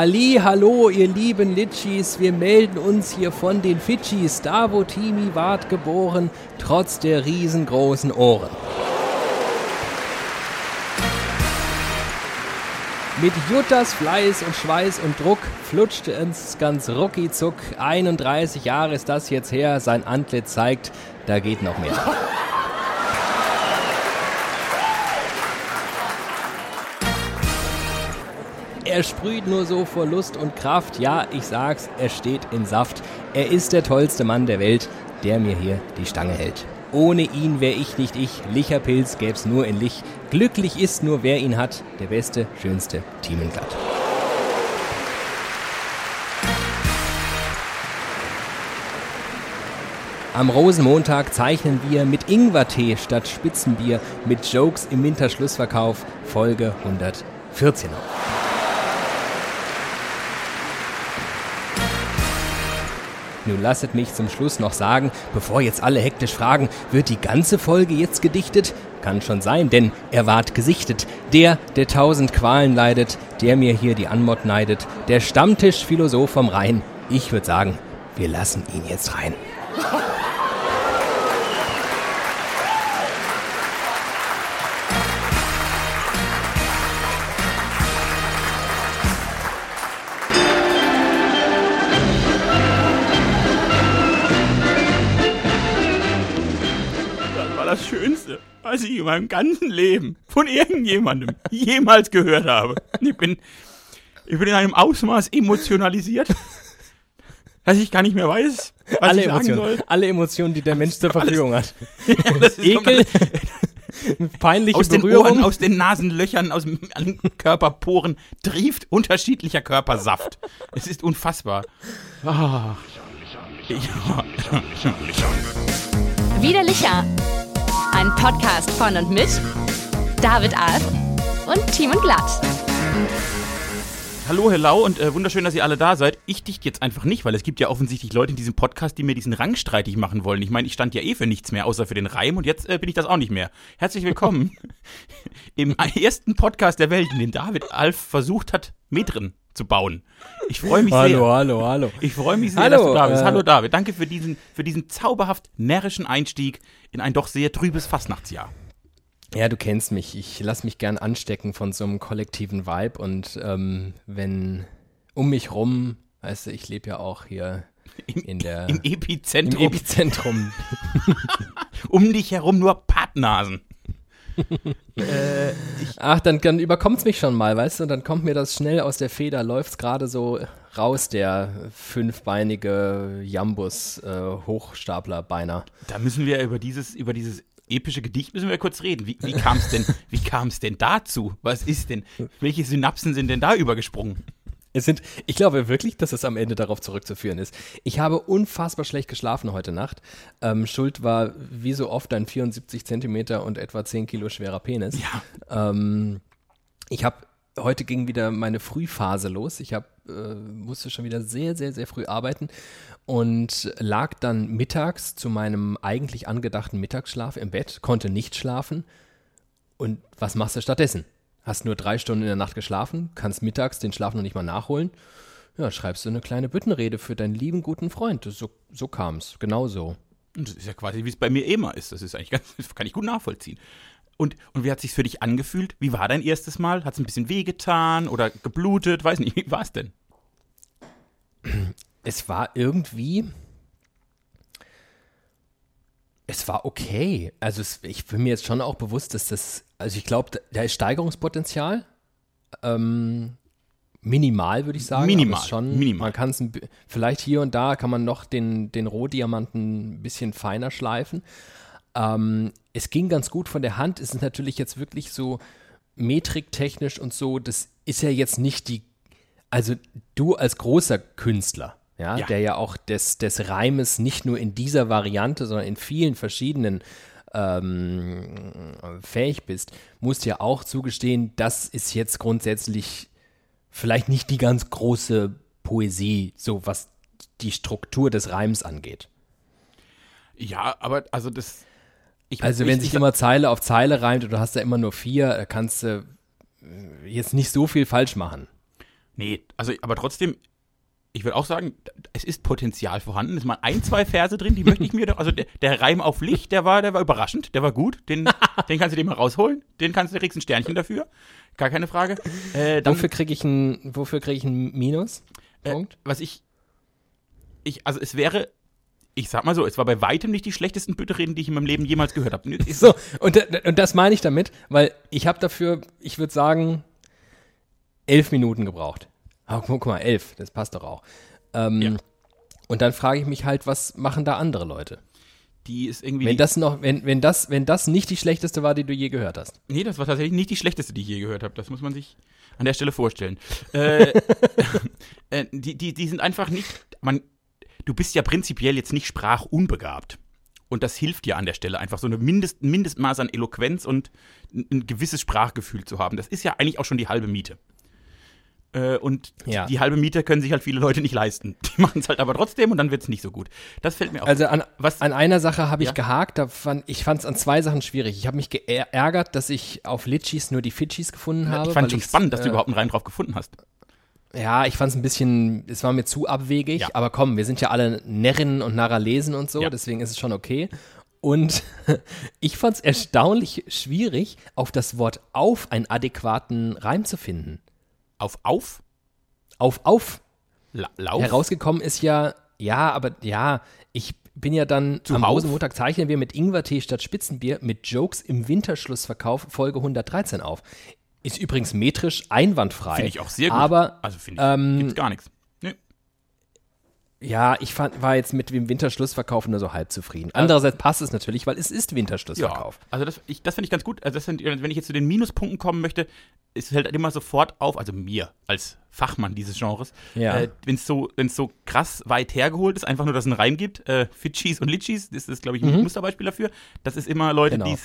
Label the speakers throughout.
Speaker 1: Halli, hallo, ihr lieben Litschis, wir melden uns hier von den Fidschis, da wo Timi ward geboren, trotz der riesengroßen Ohren. Mit Juttas Fleiß und Schweiß und Druck flutschte es ganz ruckizuck. 31 Jahre ist das jetzt her, sein Antlitz zeigt, da geht noch mehr. Er sprüht nur so vor Lust und Kraft. Ja, ich sag's, er steht in Saft. Er ist der tollste Mann der Welt, der mir hier die Stange hält. Ohne ihn wär ich nicht ich. Licherpilz gäb's nur in Lich. Glücklich ist nur wer ihn hat. Der beste, schönste Thiemenglatt. Am Rosenmontag zeichnen wir mit Ingwertee statt Spitzenbier mit Jokes im Winterschlussverkauf Folge 114 auf. Nun lasset mich zum Schluss noch sagen, bevor jetzt alle hektisch fragen, wird die ganze Folge jetzt gedichtet? Kann schon sein, denn er ward gesichtet. Der, der tausend Qualen leidet, der mir hier die Anmod neidet, der Stammtischphilosoph vom Rhein. Ich würde sagen, wir lassen ihn jetzt rein.
Speaker 2: Was ich in meinem ganzen Leben von irgendjemandem jemals gehört habe. Ich bin, ich bin in einem Ausmaß emotionalisiert, dass ich gar nicht mehr weiß, was
Speaker 1: alle
Speaker 2: ich sagen
Speaker 1: Emotionen,
Speaker 2: soll.
Speaker 1: alle Emotionen, die der Mensch zur
Speaker 2: alles-
Speaker 1: Verfügung hat.
Speaker 2: Ja, das ist
Speaker 1: Ekel, peinliche
Speaker 2: aus den
Speaker 1: Berührung.
Speaker 2: Ohren, aus den Nasenlöchern, aus den Körperporen trieft unterschiedlicher Körpersaft. Es ist unfassbar. Ah. Ja.
Speaker 3: Widerlicher. Ein Podcast von und mit David Alf und Team und Glatt.
Speaker 2: Hallo, hello und äh, wunderschön, dass ihr alle da seid. Ich dicht jetzt einfach nicht, weil es gibt ja offensichtlich Leute in diesem Podcast, die mir diesen Rang streitig machen wollen. Ich meine, ich stand ja eh für nichts mehr, außer für den Reim und jetzt äh, bin ich das auch nicht mehr. Herzlich willkommen im ersten Podcast der Welt, in dem David Alf versucht hat, Metren zu bauen. Ich freue mich sehr.
Speaker 1: Hallo, hallo, hallo.
Speaker 2: Ich freue mich sehr,
Speaker 1: Hallo,
Speaker 2: dass du da bist.
Speaker 1: äh,
Speaker 2: Hallo David, danke für diesen, für diesen zauberhaft närrischen Einstieg in ein doch sehr trübes Fastnachtsjahr.
Speaker 1: Ja, du kennst mich. Ich lass mich gern anstecken von so einem kollektiven Vibe und ähm, wenn um mich rum, weißt du, ich lebe ja auch hier in der
Speaker 2: Im
Speaker 1: im
Speaker 2: Epizentrum,
Speaker 1: Epizentrum.
Speaker 2: um dich herum nur Pappnasen.
Speaker 1: Ach, dann, dann überkommt's mich schon mal, weißt du, und dann kommt mir das schnell aus der Feder, läuft's gerade so raus, der fünfbeinige Jambus äh, Hochstapler beinahe.
Speaker 2: Da müssen wir über dieses, über dieses epische Gedicht müssen wir kurz reden. Wie, wie kam es denn, wie kam es denn dazu? Was ist denn, welche Synapsen sind denn da übergesprungen?
Speaker 1: Es sind, ich glaube wirklich, dass es am Ende darauf zurückzuführen ist. Ich habe unfassbar schlecht geschlafen heute Nacht. Ähm, Schuld war wie so oft ein 74 Zentimeter und etwa 10 Kilo schwerer Penis.
Speaker 2: Ja.
Speaker 1: Ähm, ich habe heute ging wieder meine Frühphase los. Ich hab, äh, musste schon wieder sehr, sehr, sehr früh arbeiten und lag dann mittags zu meinem eigentlich angedachten Mittagsschlaf im Bett, konnte nicht schlafen. Und was machst du stattdessen? Hast nur drei Stunden in der Nacht geschlafen, kannst mittags den Schlaf noch nicht mal nachholen. Ja, schreibst du eine kleine Büttenrede für deinen lieben guten Freund. So, so kam es, genau so.
Speaker 2: Und das ist ja quasi, wie es bei mir immer ist. Das ist eigentlich ganz, das kann ich gut nachvollziehen. Und, und wie hat sich's für dich angefühlt? Wie war dein erstes Mal? Hat es ein bisschen wehgetan oder geblutet? Weiß nicht, wie war es denn?
Speaker 1: es war irgendwie. Es war okay. Also es, ich bin mir jetzt schon auch bewusst, dass das, also ich glaube, da- ist Steigerungspotenzial. Ähm, minimal, würde ich sagen.
Speaker 2: Minimal,
Speaker 1: Schon,
Speaker 2: minimal.
Speaker 1: Man kann es vielleicht hier und da kann man noch den, den Rohdiamanten ein bisschen feiner schleifen. Ähm, es ging ganz gut von der Hand. Es ist natürlich jetzt wirklich so metriktechnisch und so, das ist ja jetzt nicht die, also du als großer Künstler, ja,
Speaker 2: Ja.
Speaker 1: der ja auch des, des Reimes nicht nur in dieser Variante, sondern in vielen verschiedenen ähm, fähig bist, musst ja auch zugestehen, das ist jetzt grundsätzlich vielleicht nicht die ganz große Poesie, so was die Struktur des Reims angeht.
Speaker 2: Ja, aber also das. Ich,
Speaker 1: Also
Speaker 2: ich,
Speaker 1: wenn
Speaker 2: ich,
Speaker 1: sich immer Zeile auf Zeile reimt und du hast da immer nur vier, kannst du äh, jetzt nicht so viel falsch machen.
Speaker 2: Nee, also, aber trotzdem, ich würde auch sagen, es ist Potenzial vorhanden. Es sind mal ein, zwei Verse drin, die möchte ich mir doch. Also der, der Reim auf Licht, der war, der war überraschend, der war gut. Den, den kannst du dir mal rausholen. Den kannst du kriegst ein Sternchen dafür. Gar keine Frage.
Speaker 1: Äh, dann, wofür kriege ich ein, wofür kriege ich ein Minus?
Speaker 2: Äh, was ich, ich, also es wäre ich sag mal so, es war bei weitem nicht die schlechtesten Bütterreden, die ich in meinem Leben jemals gehört habe.
Speaker 1: So, und, und das meine ich damit, weil ich habe dafür, ich würde sagen, elf Minuten gebraucht. Oh, guck mal, elf, das passt doch auch. Ähm, ja. Und dann frage ich mich halt, was machen da andere Leute?
Speaker 2: Die ist irgendwie.
Speaker 1: Wenn das noch, wenn, wenn das, wenn das nicht die schlechteste war, die du je gehört hast.
Speaker 2: Nee, das war tatsächlich nicht die schlechteste, die ich je gehört habe. Das muss man sich an der Stelle vorstellen. äh, äh, die, die, die sind einfach nicht. Man, du bist ja prinzipiell jetzt nicht sprachunbegabt. Und das hilft dir an der Stelle einfach so eine Mindest, Mindestmaß an Eloquenz und ein, ein gewisses Sprachgefühl zu haben. Das ist ja eigentlich auch schon die halbe Miete. Äh, und ja. die, halbe Miete können sich halt viele Leute nicht leisten. Die machen es halt aber trotzdem und dann wird es nicht so gut. Das fällt mir auf.
Speaker 1: Also an, was, an einer Sache habe ich ja? gehakt, da fand, ich fand es an zwei Sachen schwierig. Ich habe mich geärgert, dass ich auf Litchis nur die Fidschis gefunden habe.
Speaker 2: Ich fand es schon spannend, dass äh, du überhaupt einen Reim drauf gefunden hast.
Speaker 1: Ja, ich fand es ein bisschen, es war mir zu abwegig, ja. aber komm, wir sind ja alle Närrinnen und Narralesen und so, deswegen ist es schon okay. Und ich fand es erstaunlich schwierig, auf das Wort auf einen adäquaten Reim zu finden.
Speaker 2: Auf auf?
Speaker 1: Auf auf.
Speaker 2: La Lauf?
Speaker 1: Herausgekommen ist ja, ja, aber ja, ich bin ja dann
Speaker 2: Zu am
Speaker 1: Rosenmontag zeichnen wir mit Ingwertee statt Spitzenbier mit Jokes im Winterschlussverkauf Folge 113 auf. Ist übrigens metrisch einwandfrei.
Speaker 2: Finde ich auch sehr gut.
Speaker 1: Aber
Speaker 2: also finde ich, ähm, gibt's gar nichts.
Speaker 1: Ja, ich fand, war jetzt mit dem Winterschlussverkauf nur so halb zufrieden. Andererseits passt es natürlich, weil es ist Winterschlussverkauf.
Speaker 2: Ja, also das, das finde ich ganz gut. Also das sind, wenn ich jetzt zu den Minuspunkten kommen möchte, es fällt halt immer sofort auf, also mir als Fachmann dieses Genres,
Speaker 1: ja.
Speaker 2: äh, wenn es so, so krass weit hergeholt ist, einfach nur, dass es einen Reim gibt, äh, Fitchis und Litchis, das ist, glaube ich, ein mhm. Musterbeispiel dafür. Das ist immer Leute, genau.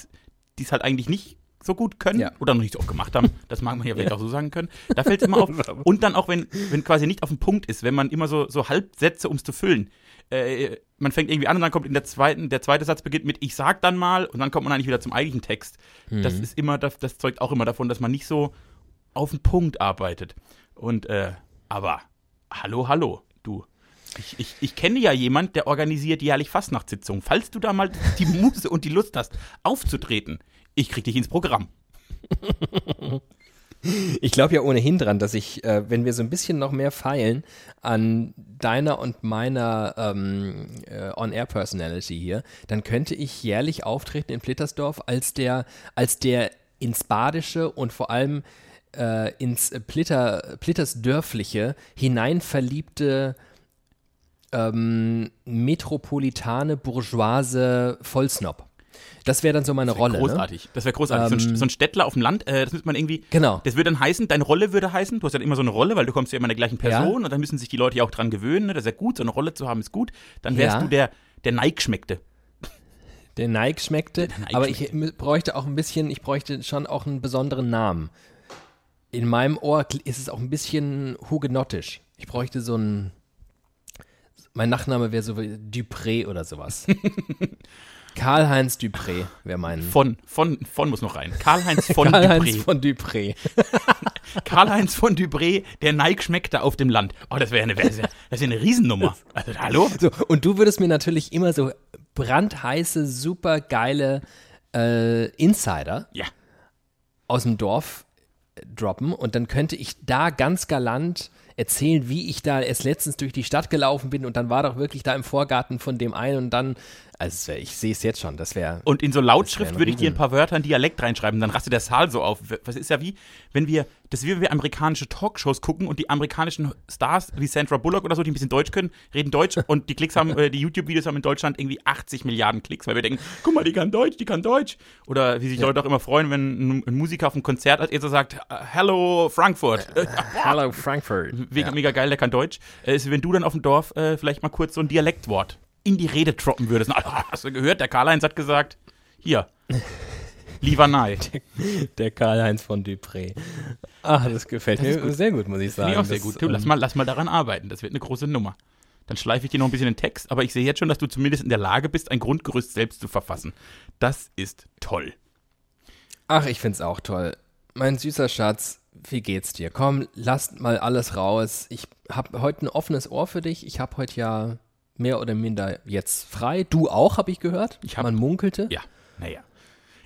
Speaker 2: die es halt eigentlich nicht so gut können ja. oder noch nicht so oft gemacht haben. Das mag man ja vielleicht ja. auch so sagen können. Da fällt es immer auf. Und dann auch, wenn, wenn quasi nicht auf den Punkt ist, wenn man immer so, so Halbsätze, um es zu füllen. Äh, man fängt irgendwie an und dann kommt in der zweiten, der zweite Satz beginnt mit Ich sag dann mal und dann kommt man eigentlich wieder zum eigentlichen Text. Mhm. Das ist immer, das, das zeugt auch immer davon, dass man nicht so auf den Punkt arbeitet. Und, äh, aber, hallo, hallo, du. Ich, ich, ich kenne ja jemand, der organisiert jährlich Fastnachtssitzungen. Falls du da mal die Muse und die Lust hast, aufzutreten, ich krieg dich ins Programm.
Speaker 1: Ich glaube ja ohnehin dran, dass ich, äh, wenn wir so ein bisschen noch mehr feilen an deiner und meiner ähm, äh, On-Air-Personality hier, dann könnte ich jährlich auftreten in Plittersdorf als der, als der ins Badische und vor allem äh, ins Plitter, Plittersdörfliche hineinverliebte ähm, metropolitane, bourgeoise Vollsnob. Das wäre dann so meine
Speaker 2: das
Speaker 1: Rolle.
Speaker 2: Ne? Großartig.
Speaker 1: Ne?
Speaker 2: Das wäre großartig. Ähm, so, ein, ein, Städtler auf dem Land, äh, das müsste man irgendwie.
Speaker 1: Genau.
Speaker 2: Das würde dann heißen, deine Rolle würde heißen, du hast ja immer so eine Rolle, weil du kommst ja immer in der gleichen Person ja. und dann müssen sich die Leute ja auch dran gewöhnen. Ne? Das ist ja gut, so eine Rolle zu haben ist gut. Dann wärst ja. du der, der Neigschmeckte.
Speaker 1: Der Nike schmeckte, der Nike aber ich bräuchte auch ein bisschen, ich bräuchte schon auch einen besonderen Namen. In meinem Ohr ist es auch ein bisschen hugenottisch. Ich bräuchte so einen, mein Nachname wäre so wie Dupré oder sowas. Karl-Heinz Dupré wäre mein.
Speaker 2: Von, von, von muss noch rein. Karl-Heinz von
Speaker 1: Karl-Heinz Dupré. von Dupré.
Speaker 2: Karl-Heinz von Dupré, der Nike schmeckte auf dem Land. Oh, das wäre eine, wär, das wär eine Riesennummer. Also, hallo?
Speaker 1: So, und du würdest mir natürlich immer so brandheiße, super geile äh, Insider
Speaker 2: ja.
Speaker 1: aus dem Dorf droppen und dann könnte ich da ganz galant erzählen, wie ich da erst letztens durch die Stadt gelaufen bin und dann war doch wirklich da im Vorgarten von dem einen und dann also wär, ich sehe es jetzt schon, das wäre.
Speaker 2: Und in so Lautschrift würde ich dir ein paar Wörter in Dialekt reinschreiben, dann rastet der Saal so auf. Was ist ja wie, wenn wir, das ist wie wenn wir amerikanische Talkshows gucken und die amerikanischen Stars wie Sandra Bullock oder so, die ein bisschen Deutsch können, reden Deutsch und die Klicks haben, äh, die YouTube-Videos haben in Deutschland irgendwie 80 Milliarden Klicks, weil wir denken, guck mal, die kann Deutsch, die kann Deutsch. Oder wie sich ja. Leute auch immer freuen, wenn ein Musiker auf einem Konzert als erster sagt, Hello Frankfurt.
Speaker 1: Hello Frankfurt.
Speaker 2: Mega, ja. mega geil, der kann Deutsch. Äh, ist, wenn du dann auf dem Dorf äh, vielleicht mal kurz so ein Dialektwort in die Rede droppen würdest. Na, hast du gehört, der Karl-Heinz hat gesagt, hier, Livanei.
Speaker 1: Der, der Karl-Heinz von Dupré. Ach, das gefällt das mir sehr gut, muss ich sagen.
Speaker 2: Finde ich auch sehr gut. Du, lass, ähm, mal, lass mal daran arbeiten, das wird eine große Nummer. Dann schleife ich dir noch ein bisschen den Text, aber ich sehe jetzt schon, dass du zumindest in der Lage bist, ein Grundgerüst selbst zu verfassen. Das ist toll.
Speaker 1: Ach, ich finde es auch toll. Mein süßer Schatz, wie geht's dir? Komm, lass mal alles raus. Ich habe heute ein offenes Ohr für dich. Ich habe heute ja mehr oder minder jetzt frei. Du auch, habe ich gehört.
Speaker 2: Ich hab-
Speaker 1: Man munkelte.
Speaker 2: Ja, naja.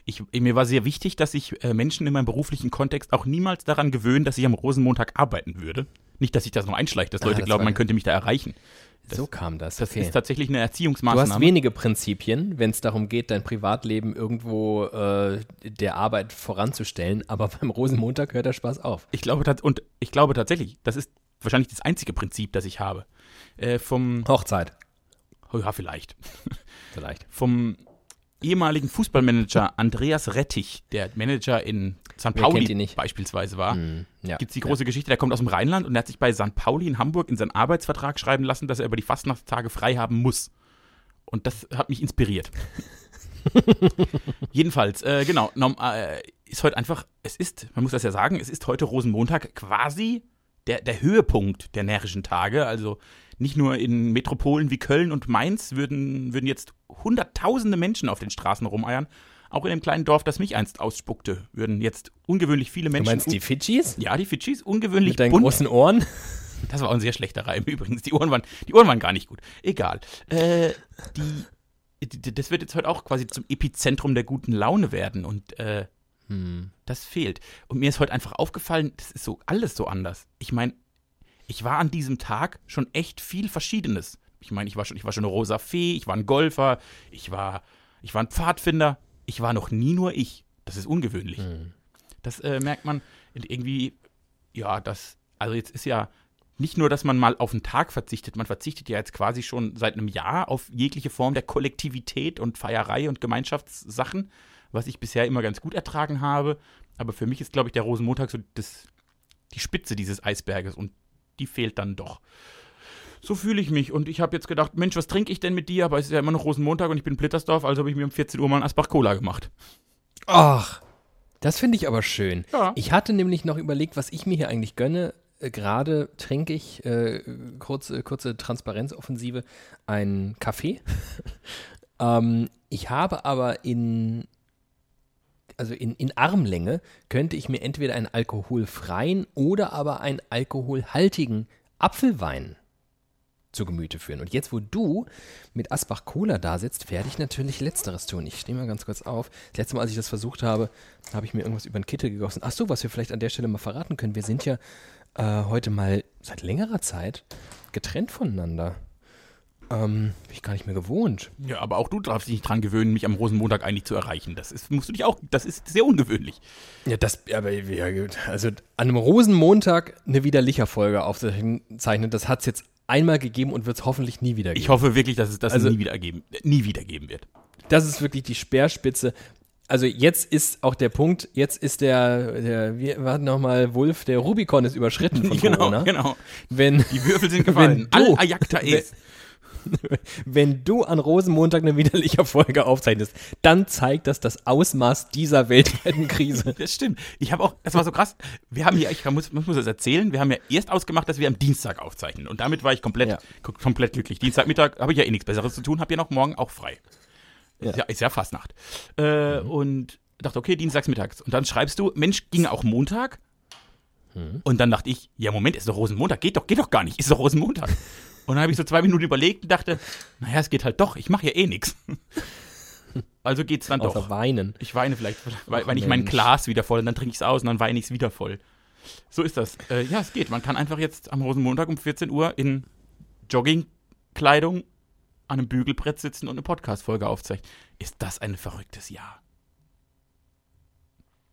Speaker 2: Ich, mir war sehr wichtig, dass sich äh, Menschen in meinem beruflichen Kontext auch niemals daran gewöhnen, dass ich am Rosenmontag arbeiten würde. Nicht, dass sich das noch einschleicht, dass
Speaker 1: Ah,
Speaker 2: Leute
Speaker 1: das
Speaker 2: glauben, man könnte mich da erreichen.
Speaker 1: so kam das.
Speaker 2: Das
Speaker 1: okay.
Speaker 2: ist tatsächlich eine
Speaker 1: Du
Speaker 2: Erziehungsmaßnahme.
Speaker 1: hast wenige Prinzipien, wenn es darum geht, dein Privatleben irgendwo äh, der Arbeit voranzustellen, aber beim Rosenmontag hört der Spaß auf.
Speaker 2: Ich glaube, und ich glaube tatsächlich, das ist wahrscheinlich das einzige Prinzip, das ich habe. Äh, vom,
Speaker 1: Hochzeit,
Speaker 2: ja, vielleicht.
Speaker 1: vielleicht.
Speaker 2: Vom ehemaligen Fußballmanager Andreas Rettich, der Manager in St. Pauli beispielsweise war.
Speaker 1: Hm, ja.
Speaker 2: Gibt es die große Geschichte, der kommt aus dem Rheinland und der hat sich bei St. Pauli in Hamburg in seinen Arbeitsvertrag schreiben lassen, dass er über die Fastnachtstage frei haben muss. Und das hat mich inspiriert. Jedenfalls, äh, genau, äh, ist heute einfach, es ist, man muss das ja sagen, es ist heute Rosenmontag quasi der, der Höhepunkt der närrischen Tage. Also nicht nur in Metropolen wie Köln und Mainz würden, würden jetzt hunderttausende Menschen auf den Straßen rumeiern. Auch in dem kleinen Dorf, das mich einst ausspuckte, würden jetzt ungewöhnlich viele
Speaker 1: Du
Speaker 2: Menschen.
Speaker 1: meinst die Fidschis?
Speaker 2: ja, die Fidschis, ungewöhnlich
Speaker 1: Mit deinen
Speaker 2: bunt.
Speaker 1: großen Ohren?
Speaker 2: Das war auch ein sehr schlechter Reim übrigens. Die Ohren waren, die Ohren waren gar nicht gut. Egal. Äh, die, die, das wird jetzt heute auch quasi zum Epizentrum der guten Laune werden und äh,
Speaker 1: Hm.
Speaker 2: das fehlt. Und mir ist heute einfach aufgefallen, das ist so alles so anders. Ich meine, ich war an diesem Tag schon echt viel Verschiedenes. Ich meine, ich war schon, ich war schon eine rosa Fee, ich war ein Golfer, ich war, ich war ein Pfadfinder. Ich war noch nie nur ich. Das ist ungewöhnlich.
Speaker 1: Hm.
Speaker 2: Das äh, merkt man irgendwie, ja, das, also jetzt ist ja nicht nur, dass man mal auf einen Tag verzichtet, man verzichtet ja jetzt quasi schon seit einem Jahr auf jegliche Form der Kollektivität und Feierei und Gemeinschaftssachen, was ich bisher immer ganz gut ertragen habe. Aber für mich ist, glaube ich, der Rosenmontag so das, die Spitze dieses Eisberges und die fehlt dann doch. So fühle ich mich und ich habe jetzt gedacht, Mensch, was trinke ich denn mit dir? Aber es ist ja immer noch Rosenmontag und ich bin in Plittersdorf, also habe ich mir um 14 Uhr mal ein Asbach Cola gemacht.
Speaker 1: Ach, das finde ich aber schön.
Speaker 2: Ja.
Speaker 1: Ich hatte nämlich noch überlegt, was ich mir hier eigentlich gönne. Äh, Gerade trinke ich, äh, kurze, kurze Transparenzoffensive, einen Kaffee. ähm, ich habe aber in, also in, in Armlänge, könnte ich mir entweder einen alkoholfreien oder aber einen alkoholhaltigen Apfelwein zu Gemüte führen. Und jetzt, wo du mit Asbach Cola da sitzt, werde ich natürlich Letzteres tun. Ich stehe mal ganz kurz auf. Das letzte Mal, als ich das versucht habe, habe ich mir irgendwas über den Kittel gegossen. Ach so, was wir vielleicht an der Stelle mal verraten können. Wir sind ja äh, heute mal seit längerer Zeit getrennt voneinander. Ähm, bin ich gar nicht mehr gewohnt.
Speaker 2: Ja, aber auch du darfst dich nicht dran gewöhnen, mich am Rosenmontag eigentlich zu erreichen. Das ist, musst du dich auch, das ist sehr ungewöhnlich.
Speaker 1: Ja, das, aber ja. Also an einem Rosenmontag eine Widerlicher-Folge aufzeichnen, das hat es jetzt einmal gegeben und wird es hoffentlich nie wieder geben.
Speaker 2: Ich hoffe wirklich, dass es das
Speaker 1: Also-
Speaker 2: nie wieder geben, nie wieder geben wird.
Speaker 1: das ist wirklich die Speerspitze. Also jetzt ist auch der Punkt, jetzt ist der, der wie war nochmal Wulf, der Rubikon ist überschritten von
Speaker 2: genau,
Speaker 1: Corona.
Speaker 2: genau.
Speaker 1: Wenn,
Speaker 2: Die Würfel sind gefallen.
Speaker 1: Wenn du-
Speaker 2: Al Ayakta es.
Speaker 1: wenn du an Rosenmontag eine widerliche Folge aufzeichnest, dann zeigt das das Ausmaß dieser weltweiten Krise.
Speaker 2: Das stimmt. Ich habe auch, das war so krass. Wir haben hier, ich muss, muss das erzählen, wir haben ja erst ausgemacht, dass wir am Dienstag aufzeichnen. Und damit war ich komplett,
Speaker 1: Ja.
Speaker 2: komplett glücklich. Dienstagmittag habe ich ja eh nichts Besseres zu tun, habe ja noch morgen auch frei.
Speaker 1: Ja.
Speaker 2: Ist, ja, ist ja Fastnacht. Äh, Und dachte, okay, dienstags mittags. Und dann schreibst du, Mensch, ging auch Montag? Und dann dachte ich, ja, Moment, ist doch Rosenmontag. Geht doch, geht doch gar nicht. Ist doch Rosenmontag. Und dann habe ich so zwei Minuten überlegt und dachte, naja, es geht halt doch. Ich mache ja eh nichts. Also geht's dann
Speaker 1: Außer
Speaker 2: doch.
Speaker 1: weinen.
Speaker 2: Ich weine vielleicht, weil, weil ich mein. Glas wieder voll und dann trinke ich es aus und dann weine ich es wieder voll. So ist das. Äh, ja, es geht. Man kann einfach jetzt am Rosenmontag um 14 Uhr in Joggingkleidung an einem Bügelbrett sitzen und eine Podcast-Folge aufzeichnen. Ist das ein verrücktes Jahr?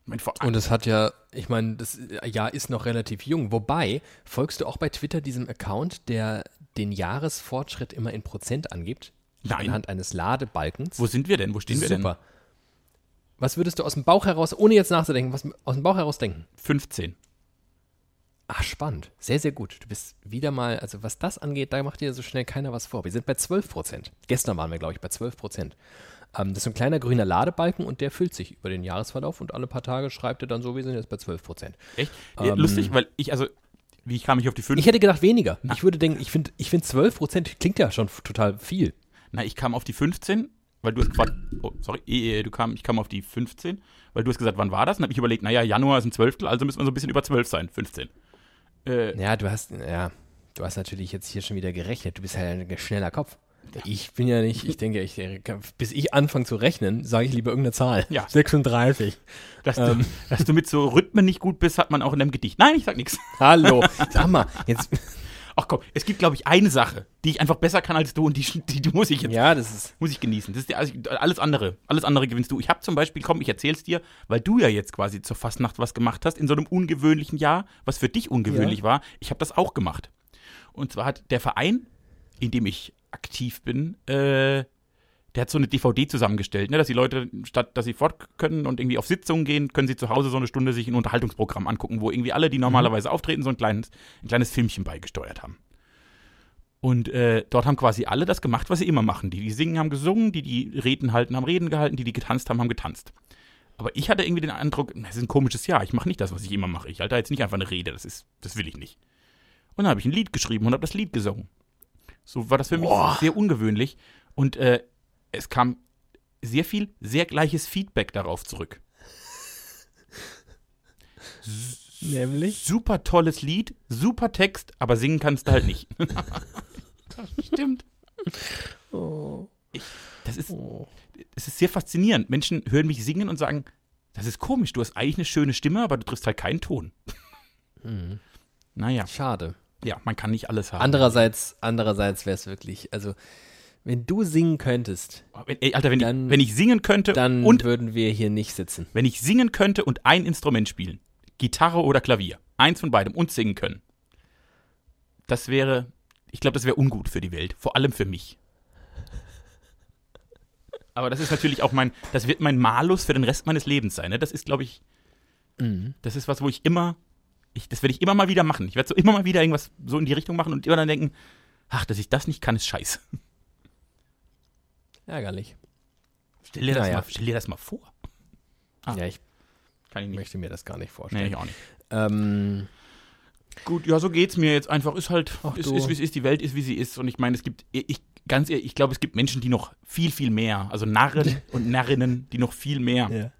Speaker 1: Und es hat ja, ich meine, das Jahr ist noch relativ jung. Wobei, folgst du auch bei Twitter diesem Account, der den Jahresfortschritt immer in Prozent angibt?
Speaker 2: Nein.
Speaker 1: Anhand eines Ladebalkens.
Speaker 2: wo sind wir denn? Wo stehen wir
Speaker 1: Super. Was würdest du aus dem Bauch heraus, ohne jetzt nachzudenken, was aus dem Bauch heraus denken?
Speaker 2: denn? 15.
Speaker 1: Ach, spannend. Sehr, sehr gut. Du bist wieder mal, also was das angeht, da macht dir so schnell keiner was vor. Wir sind bei 12 Prozent. Gestern waren wir, glaube ich, bei 12 Prozent. Ähm, das ist so ein kleiner grüner Ladebalken und der füllt sich über den Jahresverlauf und alle paar Tage schreibt er dann so, wir sind jetzt bei 12 Prozent.
Speaker 2: Echt?
Speaker 1: Ähm,
Speaker 2: Lustig, weil ich, also, wie kam ich auf die 5?
Speaker 1: Ich hätte gedacht weniger. Ich würde denken, ich finde ich find 12 Prozent klingt ja schon total viel.
Speaker 2: Na, ich kam auf die 15, weil du hast gefragt, oh, sorry, eh, eh, du kam, ich kam auf die 15, weil du hast gesagt, wann war das? Und habe ich überlegt, naja, Januar ist ein Zwölftel, also müssen wir so ein bisschen über 12 sein, 15. Äh,
Speaker 1: Ja, du hast, ja, du hast natürlich jetzt hier schon wieder gerechnet. Du bist halt ein schneller Kopf. Ich bin ja nicht, ich denke, ich, bis ich anfange zu rechnen, sage ich lieber irgendeine Zahl.
Speaker 2: Ja.
Speaker 1: 36.
Speaker 2: dass,
Speaker 1: Ähm.
Speaker 2: du, dass du mit so Rhythmen nicht gut bist, hat man auch in deinem Gedicht. Nein, ich sag nichts.
Speaker 1: Hallo. Sag mal, jetzt,
Speaker 2: Ach komm, es gibt, glaube ich, eine Sache, die ich einfach besser kann als du und die, die, die muss ich jetzt
Speaker 1: ja, das ist,
Speaker 2: muss ich genießen. Das ist die, also alles andere. Alles andere gewinnst du. Ich habe zum Beispiel, komm, ich erzähl's dir, weil du ja jetzt quasi zur Fastnacht was gemacht hast, in so einem ungewöhnlichen Jahr, was für dich ungewöhnlich
Speaker 1: Ja.
Speaker 2: war. Ich habe das auch gemacht. Und zwar hat der Verein, in dem ich aktiv bin, äh, der hat so eine DVD zusammengestellt, ne, dass die Leute, statt dass sie fort können und irgendwie auf Sitzungen gehen, können sie zu Hause so eine Stunde sich ein Unterhaltungsprogramm angucken, wo irgendwie alle, die normalerweise auftreten, so ein kleines, ein kleines Filmchen beigesteuert haben. Und äh, dort haben quasi alle das gemacht, was sie immer machen. Die, die singen, haben gesungen, die, die Reden halten, haben Reden gehalten, die, die getanzt haben, haben getanzt. Aber ich hatte irgendwie den Eindruck, das ist ein komisches Jahr. Ich mache nicht das, was ich immer mache. Ich halte da jetzt nicht einfach eine Rede. Das ist, das will ich nicht. Und dann habe ich ein Lied geschrieben und habe das Lied gesungen. So war das für mich
Speaker 1: Boah.
Speaker 2: sehr ungewöhnlich. Und äh, es kam sehr viel, sehr gleiches Feedback darauf zurück.
Speaker 1: nämlich.
Speaker 2: Super tolles Lied, super Text, aber singen kannst du halt nicht. das stimmt.
Speaker 1: Oh,
Speaker 2: Das ist,
Speaker 1: oh.
Speaker 2: es ist sehr faszinierend. Menschen hören mich singen und sagen, das ist komisch, du hast eigentlich eine schöne Stimme, aber du triffst halt keinen Ton.
Speaker 1: Hm.
Speaker 2: Naja,
Speaker 1: Schade.
Speaker 2: Ja, man kann nicht alles haben.
Speaker 1: Andererseits, andererseits wäre es wirklich, also, wenn du singen könntest,
Speaker 2: Wenn, ey, Alter, wenn,
Speaker 1: Dann-
Speaker 2: ich, wenn ich singen könnte
Speaker 1: dann
Speaker 2: und
Speaker 1: würden wir hier nicht sitzen.
Speaker 2: wenn ich singen könnte und ein Instrument spielen, Gitarre oder Klavier, eins von beidem und singen können, das wäre, ich glaube, das wäre ungut für die Welt, vor allem für mich. Aber das ist natürlich auch mein, das wird mein Malus für den Rest meines Lebens sein. Ne? Das ist, glaube ich,
Speaker 1: Mhm.
Speaker 2: das ist was, wo ich immer, ich, das werde ich immer mal wieder machen. Ich werde so immer mal wieder irgendwas so in die Richtung machen und immer dann denken, ach, dass ich das nicht kann, ist scheiße.
Speaker 1: Ärgerlich.
Speaker 2: Stell dir das,
Speaker 1: Naja.
Speaker 2: mal, stell dir das mal vor. Ah.
Speaker 1: Ja, ich
Speaker 2: ich
Speaker 1: möchte mir das gar nicht
Speaker 2: Nee,
Speaker 1: vorstellen.
Speaker 2: ich auch nicht.
Speaker 1: Ähm,
Speaker 2: Gut, ja, so geht's mir jetzt einfach. Ist halt,
Speaker 1: Ach
Speaker 2: ist, ist wie es ist, die Welt ist, wie sie ist. Und ich meine, es gibt, ich, ganz ehrlich, ich glaube, es gibt Menschen, die noch viel, viel mehr, also Narren und Narrinnen, die noch viel mehr
Speaker 1: ja.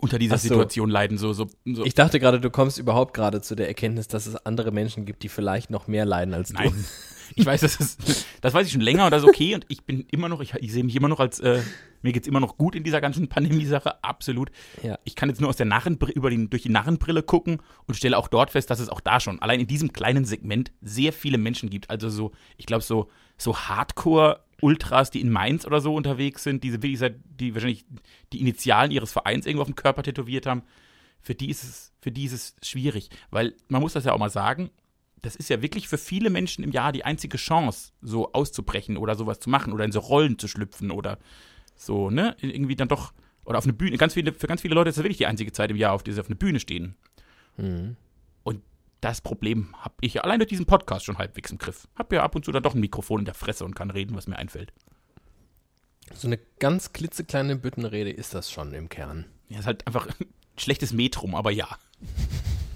Speaker 2: Unter dieser
Speaker 1: so.
Speaker 2: Situation leiden. So, so, so.
Speaker 1: Ich dachte gerade, du kommst überhaupt gerade zu der Erkenntnis, dass es andere Menschen gibt, die vielleicht noch mehr leiden als
Speaker 2: Nein.
Speaker 1: du.
Speaker 2: Ich weiß, das ist, das weiß ich schon länger und das ist okay. Und ich bin immer noch, ich, ich sehe mich immer noch als, äh, mir geht's immer noch gut in dieser ganzen Pandemie-Sache, absolut.
Speaker 1: Ja.
Speaker 2: Ich kann jetzt nur aus der Narrenbrille, über den, durch die Narrenbrille gucken und stelle auch dort fest, dass es auch da schon, allein in diesem kleinen Segment, sehr viele Menschen gibt. Also so, ich glaube, so, so Hardcore-Ultras, die in Mainz oder so unterwegs sind, diese wirklich seit, die wahrscheinlich die Initialen ihres Vereins irgendwo auf dem Körper tätowiert haben, für die ist es, für die es schwierig. Weil man muss das ja auch mal sagen, das ist ja wirklich für viele Menschen im Jahr die einzige Chance, so auszubrechen oder sowas zu machen oder in so Rollen zu schlüpfen oder so, ne? Irgendwie dann doch, oder auf eine Bühne. Ganz viele, für ganz viele Leute ist das wirklich die einzige Zeit im Jahr, auf der sie auf eine Bühne stehen.
Speaker 1: Mhm.
Speaker 2: Das Problem habe ich ja allein durch diesen Podcast schon halbwegs im Griff. Hab ja ab und zu dann doch ein Mikrofon in der Fresse und kann reden, was mir einfällt.
Speaker 1: So eine ganz klitzekleine Büttenrede ist das schon im Kern.
Speaker 2: Ja, ist halt einfach ein schlechtes Metrum, aber ja.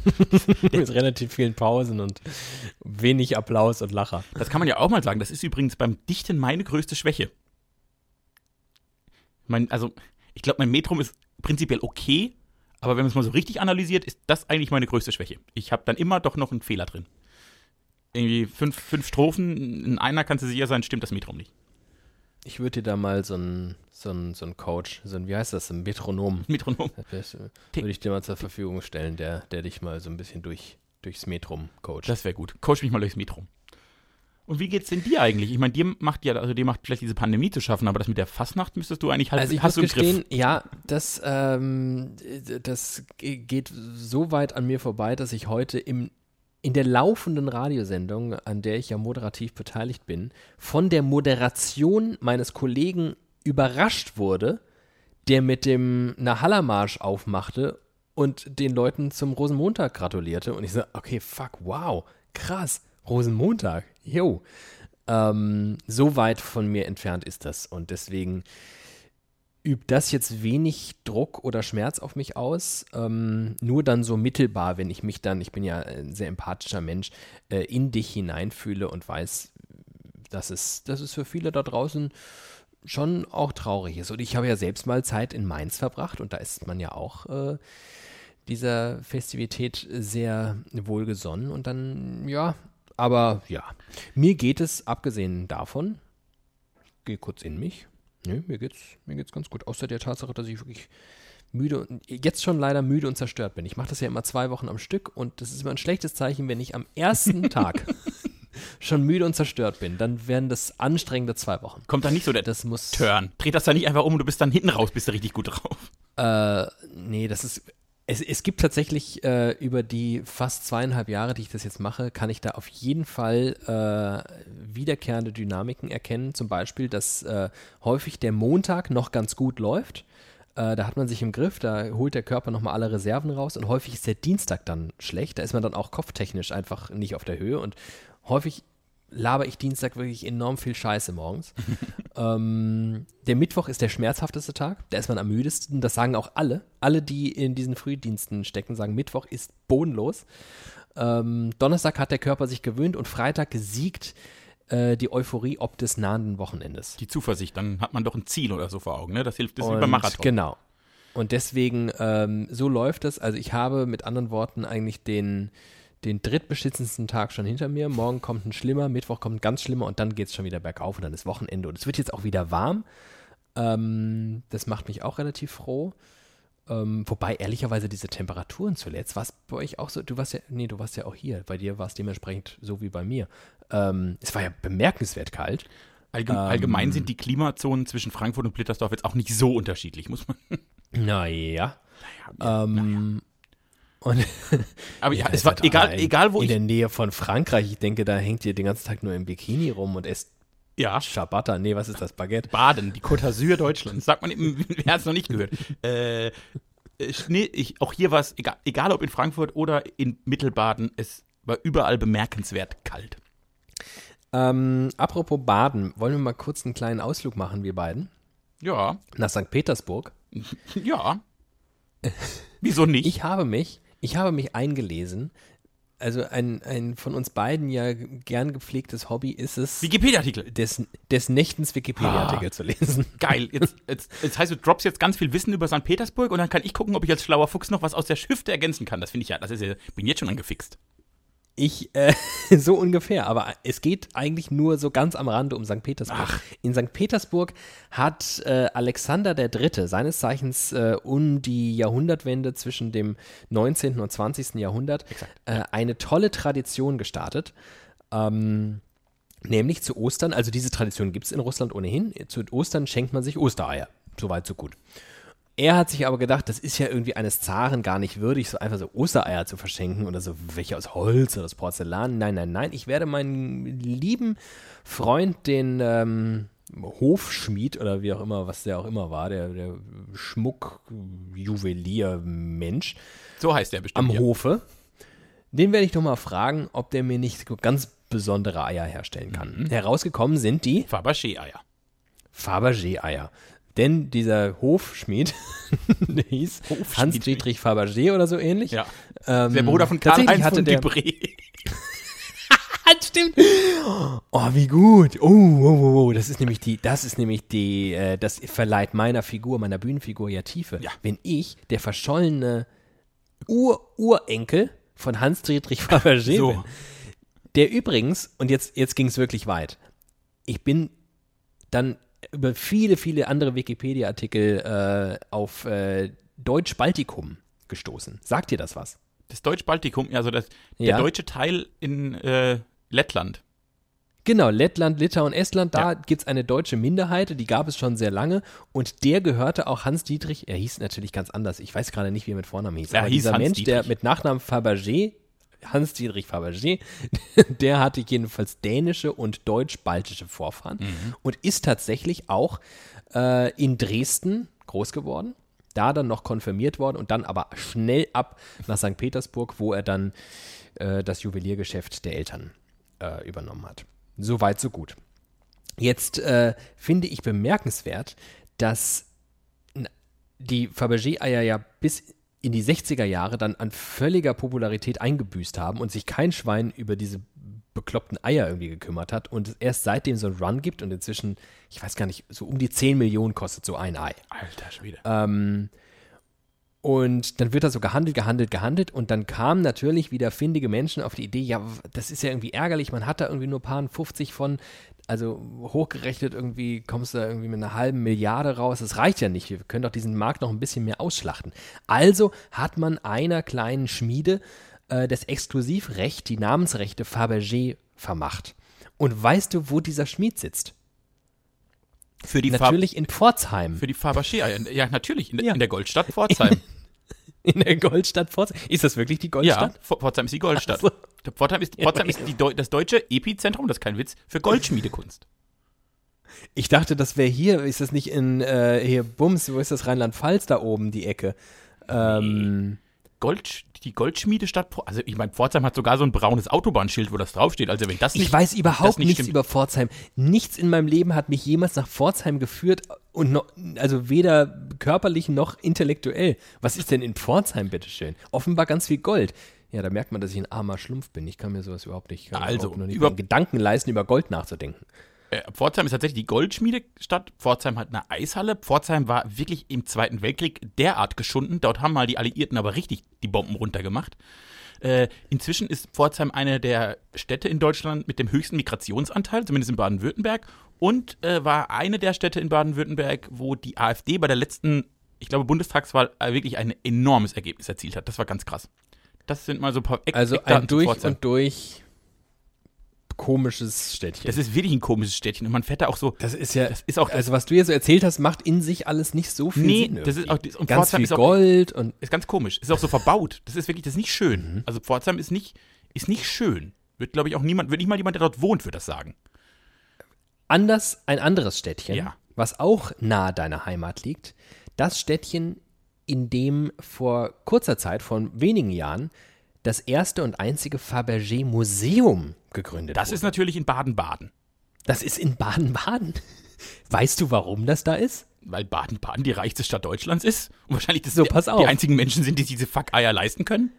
Speaker 1: Mit relativ vielen Pausen und wenig Applaus und Lacher.
Speaker 2: Das kann man ja auch mal sagen. Das ist übrigens beim Dichten meine größte Schwäche. Mein, also, ich glaube, mein Metrum ist prinzipiell okay, aber wenn man es mal so richtig analysiert, ist das eigentlich meine größte Schwäche. Ich habe dann immer doch noch einen Fehler drin. Irgendwie fünf, fünf Strophen, in einer kannst du sicher sein, stimmt das Metrum nicht.
Speaker 1: Ich würde dir da mal so ein, so so ein Coach, so ein, wie heißt das, ein Metronom,
Speaker 2: Metronom.
Speaker 1: wär's, würde ich dir mal zur Verfügung stellen, der, der dich mal so ein bisschen durch, durchs Metrum coacht.
Speaker 2: Das wäre gut. Coach mich mal durchs Metrum. Und wie geht's denn dir eigentlich? Ich meine, dir macht ja, also dir macht vielleicht diese Pandemie zu schaffen, aber das mit der Fastnacht müsstest du eigentlich halt
Speaker 1: Also ich
Speaker 2: hast
Speaker 1: muss gestehen, ja, das, ähm, das ge- geht so weit an mir vorbei, dass ich heute im, in der laufenden Radiosendung, an der ich ja moderativ beteiligt bin, von der Moderation meines Kollegen überrascht wurde, der mit dem Nahalla-Marsch aufmachte und den Leuten zum Rosenmontag gratulierte. Und ich so, okay, fuck, wow, krass, Rosenmontag, yo. Ähm, so weit von mir entfernt ist das. Und deswegen übt das jetzt wenig Druck oder Schmerz auf mich aus. Ähm, nur dann so mittelbar, wenn ich mich dann, ich bin ja ein sehr empathischer Mensch, äh, in dich hineinfühle und weiß, dass es, dass es für viele da draußen schon auch traurig ist. Und ich habe ja selbst mal Zeit in Mainz verbracht und da ist man ja auch äh, dieser Festivität sehr wohlgesonnen. Und dann, ja, aber ja, mir geht es, abgesehen davon, gehe kurz in mich, ne, mir geht's, mir geht's ganz gut. Außer der Tatsache, dass ich wirklich müde und jetzt schon leider müde und zerstört bin. Ich mache das ja immer zwei Wochen am Stück und das ist immer ein schlechtes Zeichen, wenn ich am ersten Tag schon müde und zerstört bin. Dann werden das anstrengende zwei Wochen.
Speaker 2: Kommt da nicht so der
Speaker 1: Das muss.
Speaker 2: Turn? Dreht das da nicht einfach um und du bist dann hinten raus, bist du richtig gut drauf.
Speaker 1: Äh, nee, das ist. Es, es gibt tatsächlich äh, über die fast zweieinhalb Jahre, die ich das jetzt mache, kann ich da auf jeden Fall äh, wiederkehrende Dynamiken erkennen. Zum Beispiel, dass äh, häufig der Montag noch ganz gut läuft. Äh, da hat man sich im Griff, da holt der Körper nochmal alle Reserven raus und häufig ist der Dienstag dann schlecht. Da ist man dann auch kopftechnisch einfach nicht auf der Höhe und häufig laber ich Dienstag wirklich enorm viel Scheiße morgens. ähm, der Mittwoch ist der schmerzhafteste Tag, da ist man am müdesten. Das sagen auch alle. Alle, die in diesen Frühdiensten stecken, sagen, Mittwoch ist bodenlos. Ähm, Donnerstag hat der Körper sich gewöhnt und Freitag siegt äh, die Euphorie ob des nahenden Wochenendes.
Speaker 2: Die Zuversicht, dann hat man doch ein Ziel oder so vor Augen, ne? Das hilft, das ist wie beim
Speaker 1: Und
Speaker 2: Marathon.
Speaker 1: Genau. Und deswegen, ähm, so läuft es. Also ich habe mit anderen Worten eigentlich den, den drittbeschissensten Tag schon hinter mir. Morgen kommt ein schlimmer, Mittwoch kommt ein ganz schlimmer und dann geht es schon wieder bergauf und dann ist Wochenende. Und es wird jetzt auch wieder warm. Ähm, das macht mich auch relativ froh. Ähm, wobei ehrlicherweise diese Temperaturen zuletzt, was bei euch auch so, du warst ja, nee, du warst ja auch hier, bei dir war es dementsprechend so wie bei mir. Ähm, es war ja bemerkenswert kalt.
Speaker 2: Allgem
Speaker 1: Ähm,
Speaker 2: allgemein sind die Klimazonen zwischen Frankfurt und Blittersdorf jetzt auch nicht so unterschiedlich, muss man.
Speaker 1: Naja. Ähm, und
Speaker 2: Aber ja, es war egal, egal wo
Speaker 1: in
Speaker 2: ich.
Speaker 1: der Nähe von Frankreich. Ich denke, da hängt ihr den ganzen Tag nur im Bikini rum und esst
Speaker 2: Ja,
Speaker 1: Ciabatta. Nee, was ist das? Baguette?
Speaker 2: Baden, die Côte d'Azur Deutschlands. Sagt man, wer hat es noch nicht gehört? Äh, äh, Schnee, ich, auch hier war es, egal, egal ob in Frankfurt oder in Mittelbaden, es war überall bemerkenswert kalt.
Speaker 1: Ähm, apropos Baden, wollen wir mal kurz einen kleinen Ausflug machen, wir beiden?
Speaker 2: Ja,
Speaker 1: Nach St. Petersburg.
Speaker 2: ja. Wieso nicht?
Speaker 1: Ich habe mich, ich habe mich eingelesen. Also ein, ein von uns beiden ja gern gepflegtes Hobby ist es,
Speaker 2: Wikipedia-Artikel.
Speaker 1: des, des Nächtens Wikipedia-Artikel zu lesen.
Speaker 2: Geil. Jetzt, jetzt, jetzt heißt, du droppst jetzt ganz viel Wissen über St. Petersburg und dann kann ich gucken, ob ich als schlauer Fuchs noch was aus der Schifte ergänzen kann. Das finde ich ja, das ist ja, bin jetzt schon angefixt.
Speaker 1: Ich, äh, so ungefähr, aber es geht eigentlich nur so ganz am Rande um St. Petersburg. In St. Petersburg hat äh, Alexander III., seines Zeichens äh, um die Jahrhundertwende zwischen dem 19. und 20. Jahrhundert, äh, eine tolle Tradition gestartet. Ähm, nämlich zu Ostern, also diese Tradition gibt es in Russland ohnehin, zu Ostern schenkt man sich Ostereier. Soweit, so gut. Er hat sich aber gedacht, das ist ja irgendwie eines Zaren gar nicht würdig, so einfach so Ostereier zu verschenken oder so welche aus Holz oder aus Porzellan. Nein, nein, nein. Ich werde meinen lieben Freund, den ähm, Hofschmied oder wie auch immer, was der auch immer war, der, der Schmuck-Juwelier-Mensch
Speaker 2: So heißt der bestimmt.
Speaker 1: am
Speaker 2: hier.
Speaker 1: Hofe, den werde ich doch mal fragen, ob der mir nicht ganz besondere Eier herstellen kann. Herausgekommen sind die
Speaker 2: Fabergé-Eier.
Speaker 1: Fabergé-Eier. Denn dieser Hofschmied, der hieß. Hans-Dietrich Fabergé oder so ähnlich.
Speaker 2: Ja.
Speaker 1: Ähm,
Speaker 2: Der Bruder von Karl-Heinz
Speaker 1: hatte
Speaker 2: von
Speaker 1: der. Stimmt. Oh, wie gut. Oh, oh, oh, oh, das ist nämlich die, das ist nämlich die, äh, das verleiht meiner Figur, meiner Bühnenfigur ja Tiefe.
Speaker 2: Ja.
Speaker 1: Wenn ich der verschollene Ur-Urenkel von Hans-Dietrich Fabergé
Speaker 2: So.
Speaker 1: bin, der übrigens, und jetzt, jetzt ging es wirklich weit, ich bin dann über viele, viele andere Wikipedia-Artikel äh, auf äh, Deutsch-Baltikum gestoßen. Sagt dir das was?
Speaker 2: Das Deutsch-Baltikum, also das, der
Speaker 1: Ja.
Speaker 2: deutsche Teil in äh, Lettland.
Speaker 1: Genau, Lettland, Litauen, Estland, da
Speaker 2: Ja.
Speaker 1: gibt es eine deutsche Minderheit, die gab es schon sehr lange und der gehörte auch Hans Dietrich, er hieß natürlich ganz anders, ich weiß gerade nicht, wie er mit Vornamen hieß,
Speaker 2: Er
Speaker 1: aber
Speaker 2: hieß
Speaker 1: dieser
Speaker 2: Hans
Speaker 1: Mensch, der
Speaker 2: Dietrich.
Speaker 1: mit Nachnamen Fabergé, Hans Dietrich Fabergé, der hatte jedenfalls dänische und deutsch-baltische Vorfahren
Speaker 2: Mhm.
Speaker 1: und ist tatsächlich auch äh, in Dresden groß geworden, da dann noch konfirmiert worden und dann aber schnell ab nach St. Petersburg, wo er dann äh, das Juweliergeschäft der Eltern äh, übernommen hat. So weit, so gut. Jetzt äh, finde ich bemerkenswert, dass die Fabergé-Eier ja bis in die 60er Jahre dann an völliger Popularität eingebüßt haben und sich kein Schwein über diese bekloppten Eier irgendwie gekümmert hat und es erst seitdem so einen Run gibt und inzwischen, ich weiß gar nicht, so um die 10 Millionen kostet so ein Ei.
Speaker 2: Alter Schwede.
Speaker 1: Ähm, und dann wird da so gehandelt, gehandelt, gehandelt. Und dann kamen natürlich wieder findige Menschen auf die Idee, ja, das ist ja irgendwie ärgerlich, man hat da irgendwie nur paar 50 von. Also hochgerechnet irgendwie kommst du da irgendwie mit einer halben Milliarde raus. Das reicht ja nicht. Wir können doch diesen Markt noch ein bisschen mehr ausschlachten. Also hat man einer kleinen Schmiede äh, das Exklusivrecht, die Namensrechte Fabergé vermacht. Und weißt du, wo dieser Schmied sitzt?
Speaker 2: Für die, Fab
Speaker 1: Natürlich in Pforzheim.
Speaker 2: für die Fabergé-Eier. Ja, natürlich. In,
Speaker 1: Ja.
Speaker 2: in der Goldstadt Pforzheim.
Speaker 1: In der Goldstadt Pforzheim. Ist das wirklich die
Speaker 2: ja,
Speaker 1: Goldstadt?
Speaker 2: Pf- Pforzheim ist die Goldstadt.
Speaker 1: So.
Speaker 2: Pforzheim ist, Pforzheim ist Deu das deutsche Epizentrum, das ist kein Witz, für Goldschmiedekunst.
Speaker 1: Ich dachte, das wäre hier, ist das nicht in äh, hier Bums, wo ist das Rheinland-Pfalz da oben, die Ecke? Ähm,
Speaker 2: Gold, die Goldschmiedestadt, also ich meine, Pforzheim hat sogar so ein braunes Autobahnschild, wo das draufsteht. Also wenn das nicht,
Speaker 1: ich weiß überhaupt
Speaker 2: nicht
Speaker 1: nichts
Speaker 2: stimmt.
Speaker 1: über Pforzheim. Nichts in meinem Leben hat mich jemals nach Pforzheim geführt und noch, also weder körperlich noch intellektuell. Was ist denn in Pforzheim, bitteschön? Offenbar ganz viel Gold. Ja, da merkt man, dass ich ein armer Schlumpf bin. Ich kann mir sowas überhaupt nicht,
Speaker 2: Also,
Speaker 1: überhaupt nicht
Speaker 2: über
Speaker 1: Gedanken leisten, über Gold nachzudenken.
Speaker 2: Äh, Pforzheim ist tatsächlich die Goldschmiedestadt. Pforzheim hat eine Eishalle. Pforzheim war wirklich im Zweiten Weltkrieg derart geschunden. Dort haben mal die Alliierten aber richtig die Bomben runtergemacht. Äh, inzwischen ist Pforzheim eine der Städte in Deutschland mit dem höchsten Migrationsanteil, zumindest in Baden-Württemberg. Und äh, war eine der Städte in Baden-Württemberg, wo die AfD bei der letzten, ich glaube, Bundestagswahl wirklich ein enormes Ergebnis erzielt hat. Das war ganz krass. Das sind mal so ein paar Eck
Speaker 1: Also ein durch
Speaker 2: Pforzheim.
Speaker 1: und durch komisches Städtchen.
Speaker 2: Das ist wirklich ein komisches Städtchen. Und man fährt da auch so.
Speaker 1: Das ist ja,
Speaker 2: Das ist auch-
Speaker 1: also was du hier so erzählt hast, macht in sich alles nicht so viel
Speaker 2: Nee,
Speaker 1: Sinn.
Speaker 2: das ist auch- das- und
Speaker 1: ganz
Speaker 2: Pforzheim
Speaker 1: viel
Speaker 2: ist auch-
Speaker 1: Gold und
Speaker 2: Ist ganz komisch. Ist auch so verbaut. Das ist wirklich, das ist nicht schön.
Speaker 1: Mhm.
Speaker 2: Also Pforzheim ist nicht, ist nicht schön. Wird, glaube ich, auch niemand, wird nicht mal jemand, der dort wohnt, wird das sagen.
Speaker 1: anders ein anderes Städtchen,
Speaker 2: Ja.
Speaker 1: was auch nahe deiner Heimat liegt. Das Städtchen, in dem vor kurzer Zeit, vor wenigen Jahren, das erste und einzige Fabergé Museum gegründet
Speaker 2: Das
Speaker 1: wurde.
Speaker 2: ist natürlich in Baden-Baden.
Speaker 1: das ist in Baden-Baden. Weißt du, warum das da ist?
Speaker 2: Weil Baden-Baden die reichste Stadt Deutschlands ist. Und wahrscheinlich das
Speaker 1: So,
Speaker 2: die,
Speaker 1: pass auf.
Speaker 2: die einzigen Menschen sind, die diese Fuck-Eier leisten können.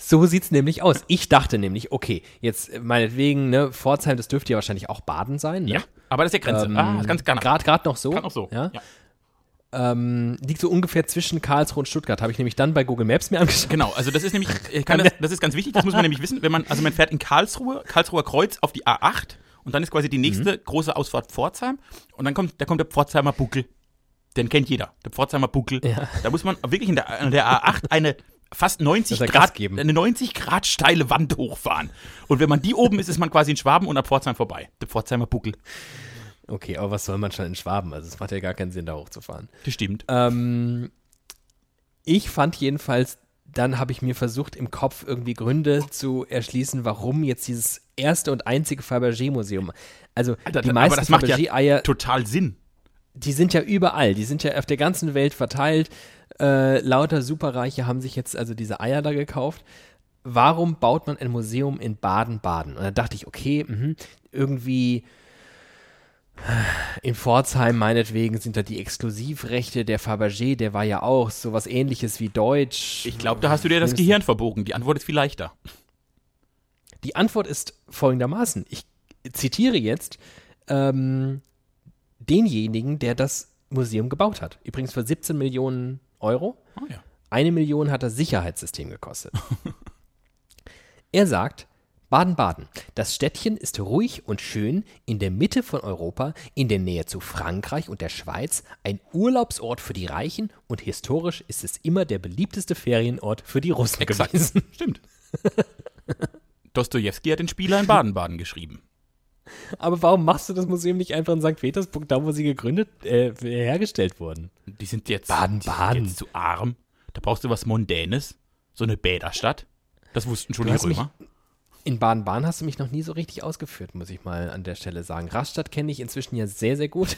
Speaker 1: So sieht's nämlich aus. Ich dachte nämlich, okay, jetzt äh, meinetwegen, ne, Pforzheim, das dürfte ja wahrscheinlich auch Baden sein, ne?
Speaker 2: Ja. Aber das ist ja Grenze.
Speaker 1: Ähm,
Speaker 2: ah, ganz gerne.
Speaker 1: Gerade gerade noch so.
Speaker 2: Kann auch so.
Speaker 1: Ja?
Speaker 2: Ja.
Speaker 1: Ähm, liegt so ungefähr zwischen Karlsruhe und Stuttgart. Habe ich nämlich dann bei Google Maps mir angeschaut.
Speaker 2: Genau, also das ist nämlich, das, das ist ganz wichtig, das muss man nämlich wissen, wenn man, also man fährt in Karlsruhe, Karlsruher Kreuz auf die A8 und dann ist quasi die nächste
Speaker 1: Mhm.
Speaker 2: große Ausfahrt Pforzheim und dann kommt, da kommt der Pforzheimer Buckel. Den kennt jeder, der Pforzheimer Buckel.
Speaker 1: Ja.
Speaker 2: Da muss man wirklich in der, an der A8 eine fast 90
Speaker 1: Dass er Gas
Speaker 2: Grad,
Speaker 1: geben.
Speaker 2: eine 90 Grad steile Wand hochfahren. Und wenn man die oben ist, ist man quasi in Schwaben und an Pforzheim vorbei. Der Pforzheimer Buckel.
Speaker 1: Okay, aber was soll man schon in Schwaben? Also es macht ja gar keinen Sinn, da hochzufahren.
Speaker 2: Das stimmt.
Speaker 1: Ähm, ich fand jedenfalls, dann habe ich mir versucht, im Kopf irgendwie Gründe zu erschließen, warum jetzt dieses erste und einzige Fabergé-Museum. Also
Speaker 2: Alter,
Speaker 1: die meisten
Speaker 2: das macht ja
Speaker 1: Fabergé-Eier,
Speaker 2: Total Sinn.
Speaker 1: die sind ja überall, die sind ja auf der ganzen Welt verteilt. Äh, lauter Superreiche haben sich jetzt also diese Eier da gekauft. Warum baut man ein Museum in Baden-Baden? Und da dachte ich, okay, mhm, irgendwie in Pforzheim meinetwegen sind da die Exklusivrechte. Der Fabergé, der war ja auch sowas ähnliches wie Deutsch.
Speaker 2: Ich glaube, da hast du dir das Gehirn verbogen. Die Antwort ist viel leichter.
Speaker 1: Die Antwort ist folgendermaßen. Ich zitiere jetzt ähm, denjenigen, der das Museum gebaut hat. Übrigens für 17 Millionen Euro.
Speaker 2: Oh ja.
Speaker 1: Eine Million hat das Sicherheitssystem gekostet. er sagt, Baden-Baden. Das Städtchen ist ruhig und schön in der Mitte von Europa, in der Nähe zu Frankreich und der Schweiz, ein Urlaubsort für die Reichen und historisch ist es immer der beliebteste Ferienort für die Russen
Speaker 2: Exakt.
Speaker 1: gewesen.
Speaker 2: Stimmt. Dostojewski hat den Spieler in Baden-Baden geschrieben.
Speaker 1: Aber warum machst du das Museum nicht einfach in St. Petersburg, da wo sie gegründet, äh, hergestellt wurden?
Speaker 2: Die sind jetzt,
Speaker 1: Baden-Baden.
Speaker 2: die sind jetzt zu arm. Da brauchst du was Mondänes. So eine Bäderstadt. Das wussten schon die
Speaker 1: hast mich-
Speaker 2: Römer.
Speaker 1: In Baden-Baden hast du mich noch nie so richtig ausgeführt, muss ich mal an der Stelle sagen. Rastatt kenne ich inzwischen ja sehr, sehr gut.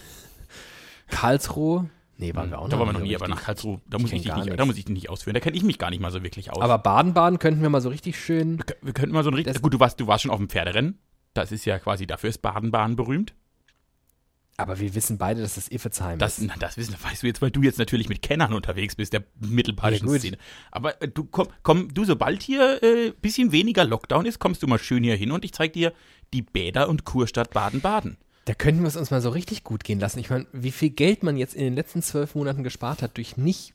Speaker 1: Karlsruhe, nee, waren wir auch noch
Speaker 2: Da waren wir noch nie, aber
Speaker 1: richtig.
Speaker 2: nach Karlsruhe, da muss,
Speaker 1: kenn
Speaker 2: ich dich nicht, da muss ich dich nicht ausführen. Da kenne ich mich gar nicht mal so wirklich aus.
Speaker 1: Aber Baden-Baden könnten wir mal so richtig schön.
Speaker 2: wir könnten mal so ein richtig. Gut, du warst, du warst schon auf dem Pferderennen. Das ist ja quasi, dafür ist Baden-Baden berühmt.
Speaker 1: Aber wir wissen beide, dass das Iffezheim
Speaker 2: Das,
Speaker 1: ist.
Speaker 2: na, das wissen, weißt du jetzt, weil du jetzt natürlich mit Kennern unterwegs bist, der mittelbayerischen
Speaker 1: Ja.
Speaker 2: Szene. Aber äh, du komm, komm, du, sobald hier äh, bisschen weniger Lockdown ist, kommst du mal schön hier hin und ich zeig dir die Bäder und Kurstadt Baden-Baden.
Speaker 1: Da könnten wir es uns mal so richtig gut gehen lassen. Ich meine, wie viel Geld man jetzt in den letzten zwölf Monaten gespart hat durch nicht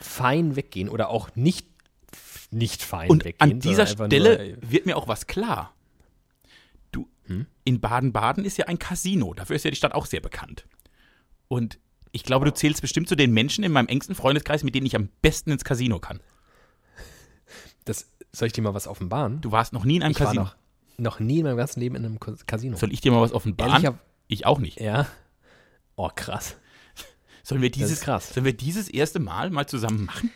Speaker 1: fein weggehen oder auch nicht nicht fein
Speaker 2: Und
Speaker 1: weggehen.
Speaker 2: an dieser Stelle
Speaker 1: nur,
Speaker 2: wird mir auch was klar. In Baden-Baden ist ja ein Casino. Dafür ist ja die Stadt auch sehr bekannt. Und ich glaube, du zählst bestimmt zu den Menschen in meinem engsten Freundeskreis, mit denen ich am besten ins Casino kann.
Speaker 1: das, soll ich dir mal was offenbaren?
Speaker 2: Du warst noch nie in einem
Speaker 1: ich war
Speaker 2: Casino.
Speaker 1: noch, noch nie in meinem ganzen Leben in einem Casino.
Speaker 2: Soll ich dir mal was offenbaren?
Speaker 1: Ehrlicher-
Speaker 2: ich auch nicht.
Speaker 1: ja. Oh, krass.
Speaker 2: Sollen wir dieses,
Speaker 1: krass.
Speaker 2: Sollen wir dieses erste Mal mal zusammen machen?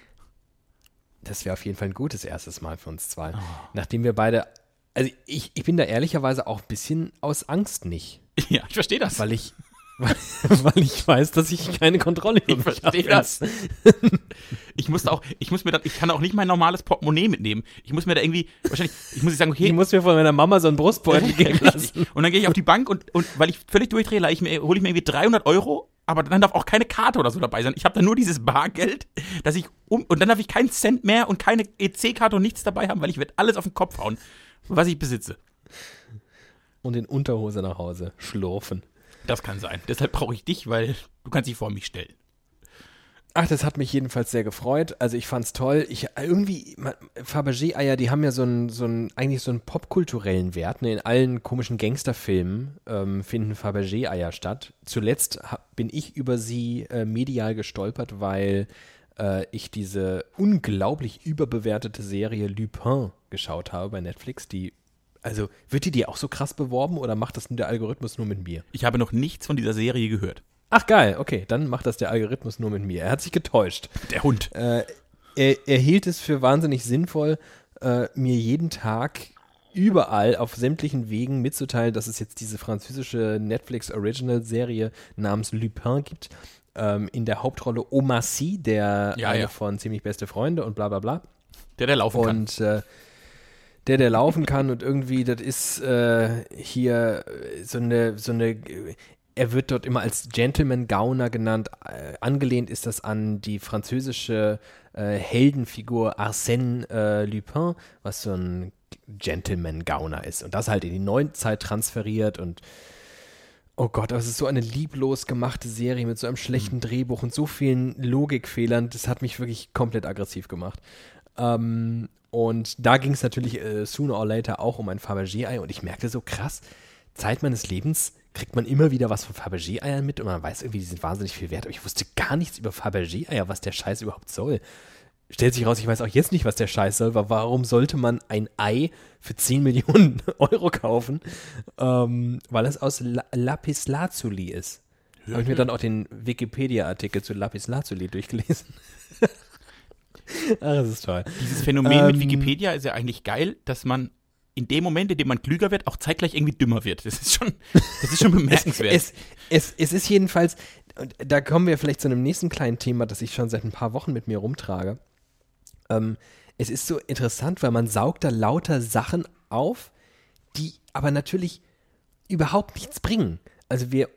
Speaker 1: Das wäre auf jeden Fall ein gutes erstes Mal für uns
Speaker 2: Oh.
Speaker 1: zwei. Nachdem wir beide. Also ich, ich bin da ehrlicherweise auch ein bisschen aus Angst nicht.
Speaker 2: Ja, ich verstehe das.
Speaker 1: Weil ich, weil, weil ich weiß, dass ich keine Kontrolle über
Speaker 2: Ich
Speaker 1: mich
Speaker 2: verstehe
Speaker 1: habe.
Speaker 2: das. Ich muss auch, ich muss mir dann, ich kann auch nicht mein normales Portemonnaie mitnehmen. Ich muss mir da irgendwie, wahrscheinlich, ich muss sagen, okay,
Speaker 1: Ich muss mir von meiner Mama so einen Brustbeutel geben lassen.
Speaker 2: Und dann gehe ich auf die Bank und, und weil ich völlig durchdrehe, ich hole ich mir irgendwie 300 Euro, aber dann darf auch keine Karte oder so dabei sein. Ich habe dann nur dieses Bargeld, dass ich um, und dann darf ich keinen Cent mehr und keine EC-Karte und nichts dabei haben, weil ich werde alles auf den Kopf hauen, was ich besitze.
Speaker 1: Und in Unterhose nach Hause schlurfen.
Speaker 2: Das kann sein. Deshalb brauche ich dich, weil du kannst dich vor mich stellen.
Speaker 1: Ach, das hat mich jedenfalls sehr gefreut. Also ich fand's toll. Ich irgendwie Fabergé-Eier, die haben ja so einen so einen eigentlich so einen popkulturellen Wert. Ne? In allen komischen Gangsterfilmen ähm, finden Fabergé-Eier statt. Zuletzt ha- bin ich über sie äh, medial gestolpert, weil äh, ich diese unglaublich überbewertete Serie Lupin geschaut habe bei Netflix. Die also wird die dir auch so krass beworben oder macht das der Algorithmus nur mit mir?
Speaker 2: Ich habe noch nichts von dieser Serie gehört.
Speaker 1: Ach geil, okay, dann macht das der Algorithmus nur mit mir. Er hat sich getäuscht.
Speaker 2: Der Hund.
Speaker 1: Äh, er, er hielt es für wahnsinnig sinnvoll, äh, mir jeden Tag überall auf sämtlichen Wegen mitzuteilen, dass es jetzt diese französische Netflix Original Serie namens Lupin gibt. Ähm, in der Hauptrolle Omar Sy, der
Speaker 2: Ja,
Speaker 1: eine
Speaker 2: ja.
Speaker 1: von ziemlich beste Freunde und bla bla bla.
Speaker 2: Der, der laufen kann.
Speaker 1: Und äh, der, der laufen kann und irgendwie, das ist äh, hier so eine, so eine, er wird dort immer als Gentleman Gauner genannt. Äh, angelehnt ist das an die französische äh, Heldenfigur Arsène äh, Lupin, was so ein Gentleman Gauner ist. Und das halt in die Neuzeit transferiert und Oh Gott, aber es ist so eine lieblos gemachte Serie mit so einem schlechten Drehbuch und so vielen Logikfehlern. Das hat mich wirklich komplett aggressiv gemacht. Ähm, und da ging es natürlich äh, sooner or later auch um ein Fabergé-Ei und ich merkte so krass, Zeit meines Lebens kriegt man immer wieder was von Fabergé-Eiern mit und man weiß irgendwie, die sind wahnsinnig viel wert, aber ich wusste gar nichts über Fabergé-Eier, was der Scheiß überhaupt soll. Stellt sich raus, ich weiß auch jetzt nicht, was der Scheiß soll, weil warum sollte man ein Ei für 10 Millionen Euro kaufen, ähm, weil es aus La Lapislazuli ist. Habe ich mir dann auch den Wikipedia-Artikel zu Lapislazuli durchgelesen. Ach, das ist toll.
Speaker 2: Dieses Phänomen mit
Speaker 1: Ähm,
Speaker 2: Wikipedia ist ja eigentlich geil, dass man in dem Moment, in dem man klüger wird, auch zeitgleich irgendwie dümmer wird. Das ist schon, das ist schon bemerkenswert.
Speaker 1: Es, es, es ist jedenfalls, und da kommen wir vielleicht zu einem nächsten kleinen Thema, das ich schon seit ein paar Wochen mit mir rumtrage. Ähm, es ist so interessant, weil man saugt da lauter Sachen auf, die aber natürlich überhaupt nichts bringen. Also wir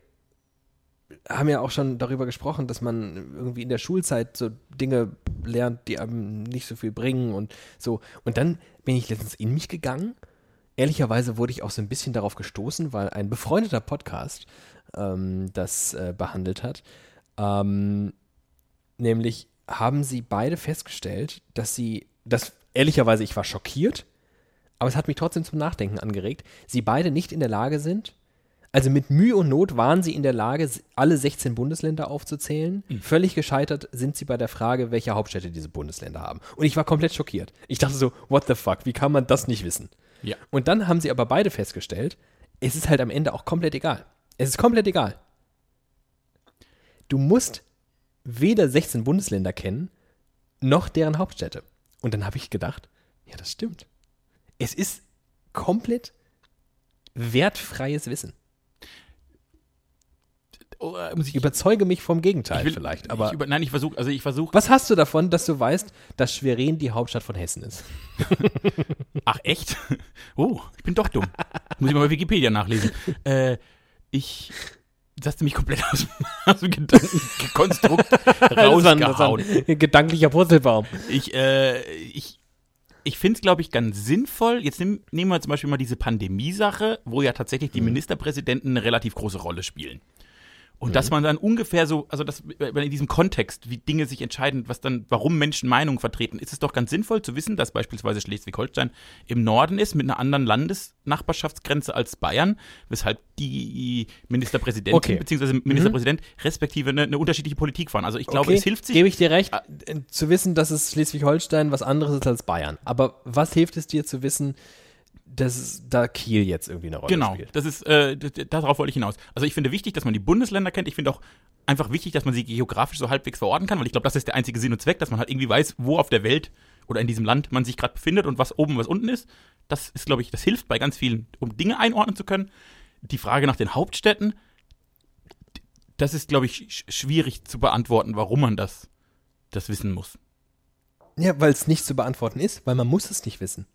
Speaker 1: haben ja auch schon darüber gesprochen, dass man irgendwie in der Schulzeit so Dinge lernt, die einem nicht so viel bringen und so. Und dann bin ich letztens in mich gegangen. Ehrlicherweise wurde ich auch so ein bisschen darauf gestoßen, weil ein befreundeter Podcast ähm, das äh, behandelt hat. Ähm, nämlich haben sie beide festgestellt, dass sie, das ehrlicherweise, ich war schockiert, aber es hat mich trotzdem zum Nachdenken angeregt, sie beide nicht in der Lage sind, also mit Mühe und Not waren sie in der Lage, alle 16 Bundesländer aufzuzählen. Völlig gescheitert sind sie bei der Frage, welche Hauptstädte diese Bundesländer haben. Und ich war komplett schockiert. Ich dachte so, what the fuck, wie kann man das nicht wissen?
Speaker 2: ja.
Speaker 1: Und dann haben sie aber beide festgestellt, es ist halt am Ende auch komplett egal. Es ist komplett egal. Du musst weder 16 Bundesländer kennen, noch deren Hauptstädte. Und dann habe ich gedacht, ja, das stimmt. Es ist komplett wertfreies Wissen.
Speaker 2: Oh, äh, muss ich,
Speaker 1: Überzeuge mich vom Gegenteil
Speaker 2: will,
Speaker 1: vielleicht. Aber
Speaker 2: ich über, nein, ich versuche, also ich versuche,
Speaker 1: was hast du davon, dass du weißt, dass Schwerin die Hauptstadt von Hessen ist?
Speaker 2: ach echt? Oh, ich bin doch dumm. muss ich mal bei Wikipedia nachlesen. Äh, ich, das hast du mich komplett aus, aus dem Gedankenkonstrukt rausgehauen.
Speaker 1: ein gedanklicher Purzelbaum.
Speaker 2: Ich, äh, ich, ich finde es, glaube ich, ganz sinnvoll. Jetzt nehm, nehmen wir zum Beispiel mal diese Pandemie-Sache, wo ja tatsächlich die Ministerpräsidenten eine relativ große Rolle spielen. Und dass man dann ungefähr so, also das, in diesem Kontext, wie Dinge sich entscheiden, was dann, warum Menschen Meinungen vertreten, ist es doch ganz sinnvoll zu wissen, dass beispielsweise Schleswig-Holstein im Norden ist, mit einer anderen Landesnachbarschaftsgrenze als Bayern, weshalb die Ministerpräsidentin
Speaker 1: Okay.
Speaker 2: bzw. Ministerpräsident respektive eine, eine unterschiedliche Politik fahren. Also ich glaube,
Speaker 1: okay,
Speaker 2: es hilft sich.
Speaker 1: Gebe ich dir recht, äh, zu wissen, dass es Schleswig-Holstein was anderes ist als Bayern. Aber was hilft es dir zu wissen, dass da Kiel jetzt irgendwie eine Rolle
Speaker 2: Genau,
Speaker 1: spielt?
Speaker 2: das ist, äh, darauf wollte ich hinaus. Also ich finde wichtig, dass man die Bundesländer kennt. Ich finde auch einfach wichtig, dass man sie geografisch so halbwegs verorten kann, weil ich glaube, das ist der einzige Sinn und Zweck, dass man halt irgendwie weiß, wo auf der Welt oder in diesem Land man sich gerade befindet und was oben, was unten ist. Das ist, glaube ich, das hilft bei ganz vielen, um Dinge einordnen zu können. Die Frage nach den Hauptstädten, das ist, glaube ich, sch schwierig zu beantworten, warum man das, das wissen muss.
Speaker 1: Ja, weil es nicht zu beantworten ist, weil man muss es nicht wissen.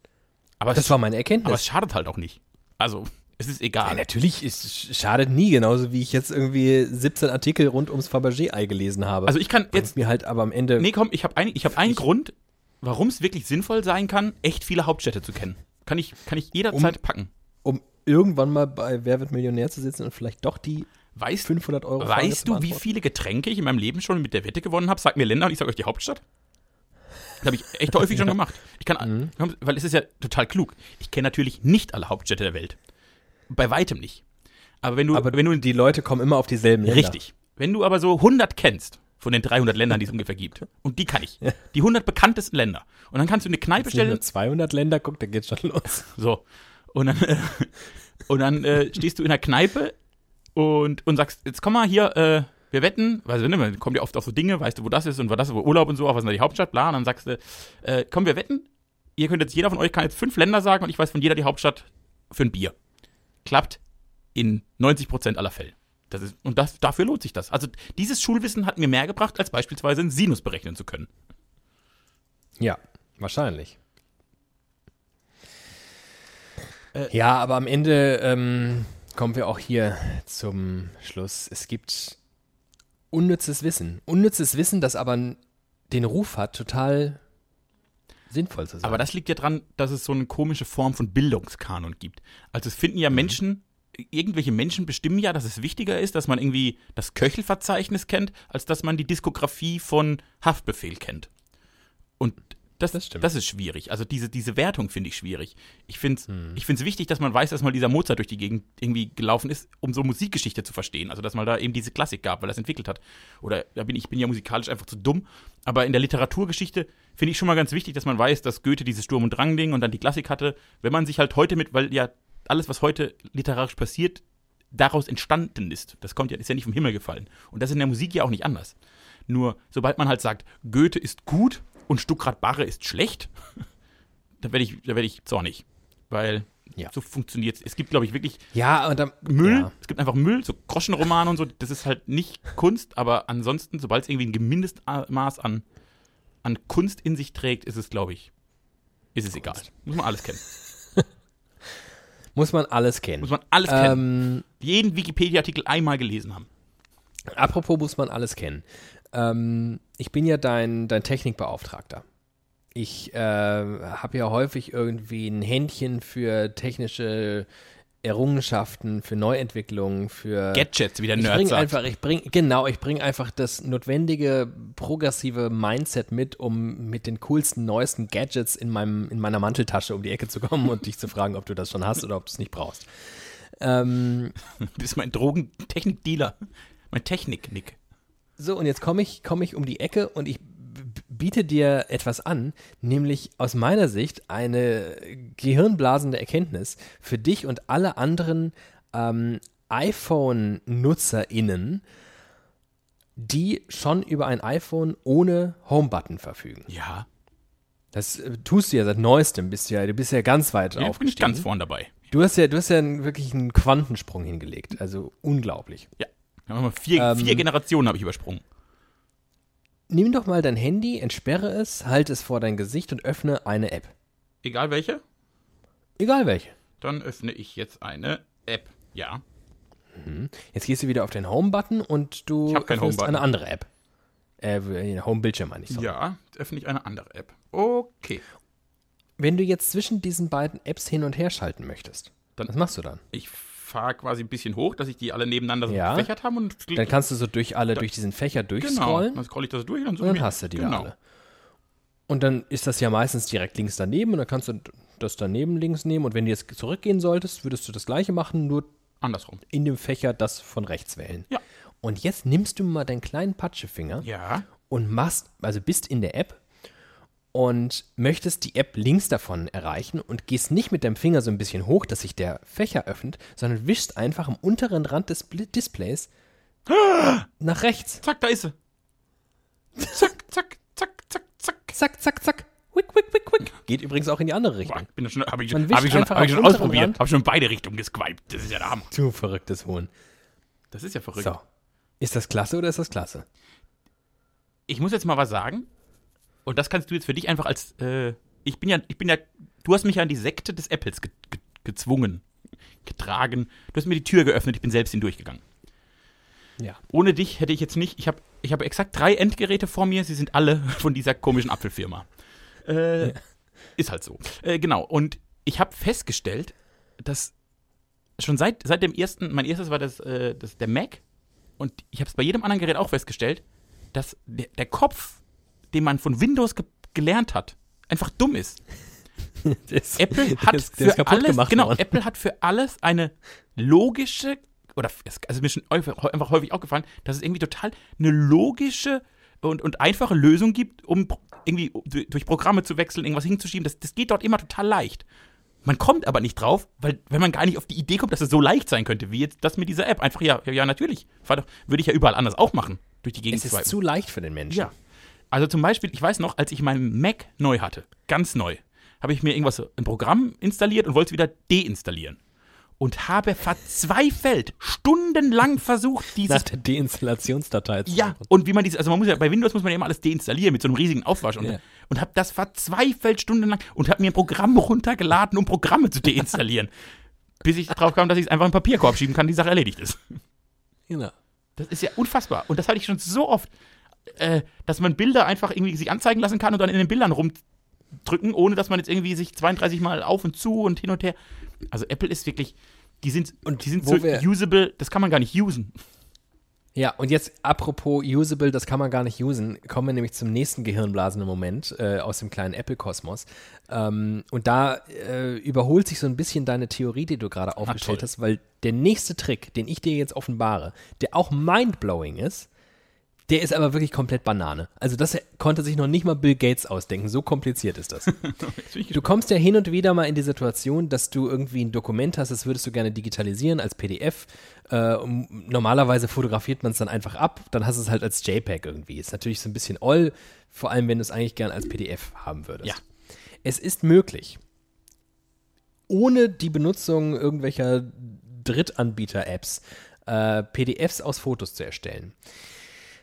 Speaker 2: Aber,
Speaker 1: Das
Speaker 2: es,
Speaker 1: war meine
Speaker 2: aber
Speaker 1: Erkenntnis.
Speaker 2: es schadet halt auch nicht. Also, es ist
Speaker 1: ja,
Speaker 2: egal.
Speaker 1: natürlich, es schadet nie, genauso wie ich jetzt irgendwie 17 Artikel rund ums Fabergé-Ei gelesen habe.
Speaker 2: Also ich kann jetzt
Speaker 1: mir halt aber am Ende
Speaker 2: Nee, komm, ich habe ein, ich hab einen Grund, warum es wirklich sinnvoll sein kann, echt viele Hauptstädte zu kennen. Kann ich, kann ich jederzeit packen.
Speaker 1: um irgendwann mal bei Wer wird Millionär zu sitzen und vielleicht doch die
Speaker 2: Weißt,
Speaker 1: 500 Euro
Speaker 2: weißt du, wie viele Getränke ich in meinem Leben schon mit der Wette gewonnen habe? Sag mir Länder und ich sag euch die Hauptstadt. Das habe ich echt häufig schon gemacht. Ich kann,
Speaker 1: Mhm.
Speaker 2: weil es ist ja total klug. Ich kenne natürlich nicht alle Hauptstädte der Welt. Bei weitem nicht. Aber wenn du,
Speaker 1: Aber
Speaker 2: wenn du
Speaker 1: die Leute kommen immer auf dieselben Länder.
Speaker 2: Richtig. Wenn du aber so 100 kennst von den 300 Ländern, die es ungefähr gibt, und die kann ich, die 100 bekanntesten Länder, und dann kannst du eine Kneipe
Speaker 1: Wenn
Speaker 2: stellen,
Speaker 1: nur 200 Länder guckt, dann geht's schon los.
Speaker 2: so, und dann, äh, und dann äh, stehst du in der Kneipe und, und sagst, jetzt komm mal hier, äh, wir wetten, weil ne, man kommt ja oft auf so Dinge, weißt du, wo das ist und wo das ist, wo Urlaub und so, auch was ist da die Hauptstadt, bla, und dann sagst du, äh, komm, wir wetten, ihr könnt jetzt, jeder von euch kann jetzt fünf Länder sagen und ich weiß von jeder die Hauptstadt für ein Bier. Klappt in 90% aller Fälle. Das ist, und das, dafür lohnt sich das. Also dieses Schulwissen hat mir mehr gebracht, als beispielsweise einen Sinus berechnen zu können.
Speaker 1: Ja, wahrscheinlich.
Speaker 2: Äh,
Speaker 1: ja, aber am Ende ähm, kommen wir auch hier zum Schluss. Es gibt unnützes Wissen. Unnützes Wissen, das aber den Ruf hat, total sinnvoll zu sein.
Speaker 2: Aber das liegt ja dran, dass es so eine komische Form von Bildungskanon gibt. Also es finden ja Menschen, irgendwelche Menschen bestimmen ja, dass es wichtiger ist, dass man irgendwie das Köchelverzeichnis kennt, als dass man die Diskografie von Haftbefehl kennt. Und das,
Speaker 1: Das
Speaker 2: das, ist schwierig. Also diese, diese Wertung finde ich schwierig. Ich finde es wichtig, dass man weiß, dass mal dieser Mozart durch die Gegend irgendwie gelaufen ist, um so Musikgeschichte zu verstehen. Also dass man da eben diese Klassik gab, weil er es entwickelt hat. Oder da bin ich bin ja musikalisch einfach zu dumm. Aber in der Literaturgeschichte finde ich schon mal ganz wichtig, dass man weiß, dass Goethe dieses Sturm- und Drang-Ding und dann die Klassik hatte. Wenn man sich halt heute mit, weil ja alles, was heute literarisch passiert, daraus entstanden ist. Das kommt ja, ist ja nicht vom Himmel gefallen. Und das ist in der Musik ja auch nicht anders. Nur, sobald man halt sagt, Goethe ist gut und Stuckrad Barre ist schlecht, da werde ich, da werde ich zornig. Weil
Speaker 1: Ja.
Speaker 2: so funktioniert es. Es gibt, glaube ich, wirklich
Speaker 1: ja, und dann,
Speaker 2: Müll.
Speaker 1: Ja.
Speaker 2: Es gibt einfach Müll, so Groschenromane und so. Das ist halt nicht Kunst, aber ansonsten, sobald es irgendwie ein Mindestmaß an, an Kunst in sich trägt, ist es, glaube ich, ist es egal. Muss man alles kennen.
Speaker 1: Muss man alles kennen.
Speaker 2: Muss man alles kennen.
Speaker 1: ähm,
Speaker 2: Jeden Wikipedia-Artikel einmal gelesen haben.
Speaker 1: Apropos muss man alles kennen. Ähm, ich bin ja dein, dein Technikbeauftragter. Ich äh, habe ja häufig irgendwie ein Händchen für technische Errungenschaften, für Neuentwicklungen, für
Speaker 2: Gadgets, wie der
Speaker 1: ich
Speaker 2: Nerd
Speaker 1: bring
Speaker 2: sagt.
Speaker 1: einfach, ich bring, genau, ich bringe einfach das notwendige progressive Mindset mit, um mit den coolsten, neuesten Gadgets in meinem, in meiner Manteltasche um die Ecke zu kommen und dich zu fragen, ob du das schon hast oder ob du es nicht brauchst. Ähm,
Speaker 2: Du bist mein Drogentechnik-Dealer. Mein Technik-Nick.
Speaker 1: So, und jetzt komme ich, komm ich um die Ecke und ich biete dir etwas an, nämlich aus meiner Sicht eine gehirnblasende Erkenntnis für dich und alle anderen ähm, iPhone-NutzerInnen, die schon über ein iPhone ohne Home-Button verfügen.
Speaker 2: Ja,
Speaker 1: Das äh, tust du ja seit neuestem, bist ja, du bist ja ganz weit
Speaker 2: ja bin ich
Speaker 1: aufgestiegen.
Speaker 2: ganz vorn dabei.
Speaker 1: du hast ja, du hast ja wirklich einen Quantensprung hingelegt, also unglaublich.
Speaker 2: Ja. Vier,
Speaker 1: Ähm,
Speaker 2: vier Generationen habe ich übersprungen.
Speaker 1: Nimm doch mal dein Handy, entsperre es, halte es vor dein Gesicht und öffne eine App.
Speaker 2: Egal welche,
Speaker 1: Egal welche.
Speaker 2: dann öffne ich jetzt eine App. Ja.
Speaker 1: Jetzt gehst du wieder auf den Home-Button und du öffnest eine andere App. Äh, Home-Bildschirm meine ich. sorry.
Speaker 2: Ja, öffne ich eine andere App. Okay.
Speaker 1: Wenn du jetzt zwischen diesen beiden Apps hin und her schalten möchtest,
Speaker 2: Dann-
Speaker 1: was machst du dann?
Speaker 2: Ich fahre quasi ein bisschen hoch, dass ich die alle nebeneinander so
Speaker 1: Ja.
Speaker 2: gefächert haben und
Speaker 1: Dann kannst du so durch alle, durch diesen Fächer
Speaker 2: genau,
Speaker 1: durchscrollen
Speaker 2: dann scroll ich das durch und dann, suche
Speaker 1: und dann hast du die
Speaker 2: genau.
Speaker 1: alle. Und dann ist das ja meistens direkt links daneben und dann kannst du das daneben links nehmen und wenn du jetzt zurückgehen solltest, würdest du das gleiche machen, nur
Speaker 2: Andersrum.
Speaker 1: in dem Fächer das von rechts wählen.
Speaker 2: Ja.
Speaker 1: Und jetzt nimmst du mal deinen kleinen Patschefinger
Speaker 2: Ja.
Speaker 1: und machst, also bist in der App und möchtest die App links davon erreichen und gehst nicht mit deinem Finger so ein bisschen hoch, dass sich der Fächer öffnet, sondern wischst einfach am unteren Rand des Displays nach rechts.
Speaker 2: Zack, da ist sie. Zack, zack, zack, zack, zack.
Speaker 1: Zack, zack, zack. Wick, wick, wick, wick. Geht übrigens auch in die andere
Speaker 2: Boah,
Speaker 1: Richtung.
Speaker 2: bin da schon, hab ich, hab ich schon, hab ich schon ausprobiert.
Speaker 1: Rand.
Speaker 2: Hab schon in beide Richtungen geswiped. Das ist ja der Hammer.
Speaker 1: Du verrücktes Huhn.
Speaker 2: Das ist ja verrückt.
Speaker 1: So. Ist das klasse oder ist das klasse?
Speaker 2: Ich muss jetzt mal was sagen. Und das kannst du jetzt für dich einfach als, äh, ich bin ja, ich bin ja, du hast mich ja an die Sekte des Apples ge ge gezwungen, getragen. Du hast mir die Tür geöffnet, ich bin selbst hindurchgegangen.
Speaker 1: Ja.
Speaker 2: Ohne dich hätte ich jetzt nicht, ich habe ich hab exakt drei Endgeräte vor mir, sie sind alle von dieser komischen Apfelfirma. Äh, Ist halt so. Äh, genau, und ich habe festgestellt, dass schon seit, seit dem ersten, mein erstes war das, äh, das der Mac und ich habe es bei jedem anderen Gerät auch festgestellt, dass der, der Kopf, den man von Windows ge gelernt hat, einfach dumm ist.
Speaker 1: Das,
Speaker 2: Apple hat
Speaker 1: der ist
Speaker 2: für alles,
Speaker 1: gemacht
Speaker 2: genau,
Speaker 1: worden.
Speaker 2: Apple hat für alles eine logische oder es- also mir ist schon einfach häufig aufgefallen, dass es irgendwie total eine logische und, und einfache Lösung gibt, um irgendwie du- durch Programme zu wechseln, irgendwas hinzuschieben. Das, das geht dort immer total leicht. Man kommt aber nicht drauf, weil wenn man gar nicht auf die Idee kommt, dass es so leicht sein könnte, wie jetzt das mit dieser App. Einfach ja, ja, natürlich. Doch- Würde ich ja überall anders auch machen, durch die Gegend
Speaker 1: Es ist zu leicht für den Menschen.
Speaker 2: Ja. Also zum Beispiel, ich weiß noch, als ich meinen Mac neu hatte, ganz neu, habe ich mir irgendwas, ein Programm installiert und wollte es wieder deinstallieren. Und habe verzweifelt, stundenlang versucht,
Speaker 1: Nach
Speaker 2: dieses.
Speaker 1: der Deinstallationsdatei zu
Speaker 2: Ja, und wie man dieses, also man muss ja, bei Windows muss man ja immer alles deinstallieren mit so einem riesigen Aufwasch. Und,
Speaker 1: Ja.
Speaker 2: und habe das verzweifelt stundenlang und habe mir ein Programm runtergeladen, um Programme zu deinstallieren. bis ich drauf kam, dass ich es einfach in den Papierkorb schieben kann, die Sache erledigt ist.
Speaker 1: Genau.
Speaker 2: Das ist ja unfassbar. Und das hatte ich schon so oft, äh, dass man Bilder einfach irgendwie sich anzeigen lassen kann und dann in den Bildern rumdrücken, ohne dass man jetzt irgendwie sich 32 Mal auf und zu und hin und her. Also Apple ist wirklich, die sind,
Speaker 1: Und
Speaker 2: die sind so usable, das kann man gar nicht usen.
Speaker 1: Ja, und jetzt apropos usable, das kann man gar nicht usen, kommen wir nämlich zum nächsten gehirnblasenden Moment äh, aus dem kleinen Apple-Kosmos. Ähm, und da äh, überholt sich so ein bisschen deine Theorie, die du gerade aufgestellt
Speaker 2: toll.
Speaker 1: hast, weil der nächste Trick, den ich dir jetzt offenbare, der auch mindblowing ist, der ist aber wirklich komplett Banane. Also das konnte sich noch nicht mal Bill Gates ausdenken, so kompliziert ist das. Du kommst ja hin und wieder mal in die Situation, dass du irgendwie ein Dokument hast, das würdest du gerne digitalisieren als PDF. Äh, normalerweise fotografiert man es dann einfach ab, dann hast du es halt als JPEG irgendwie. Ist natürlich so ein bisschen all, vor allem wenn du es eigentlich gern als PDF haben würdest.
Speaker 2: Ja.
Speaker 1: Es ist möglich, ohne die Benutzung irgendwelcher Drittanbieter-Apps äh, PDFs aus Fotos zu erstellen.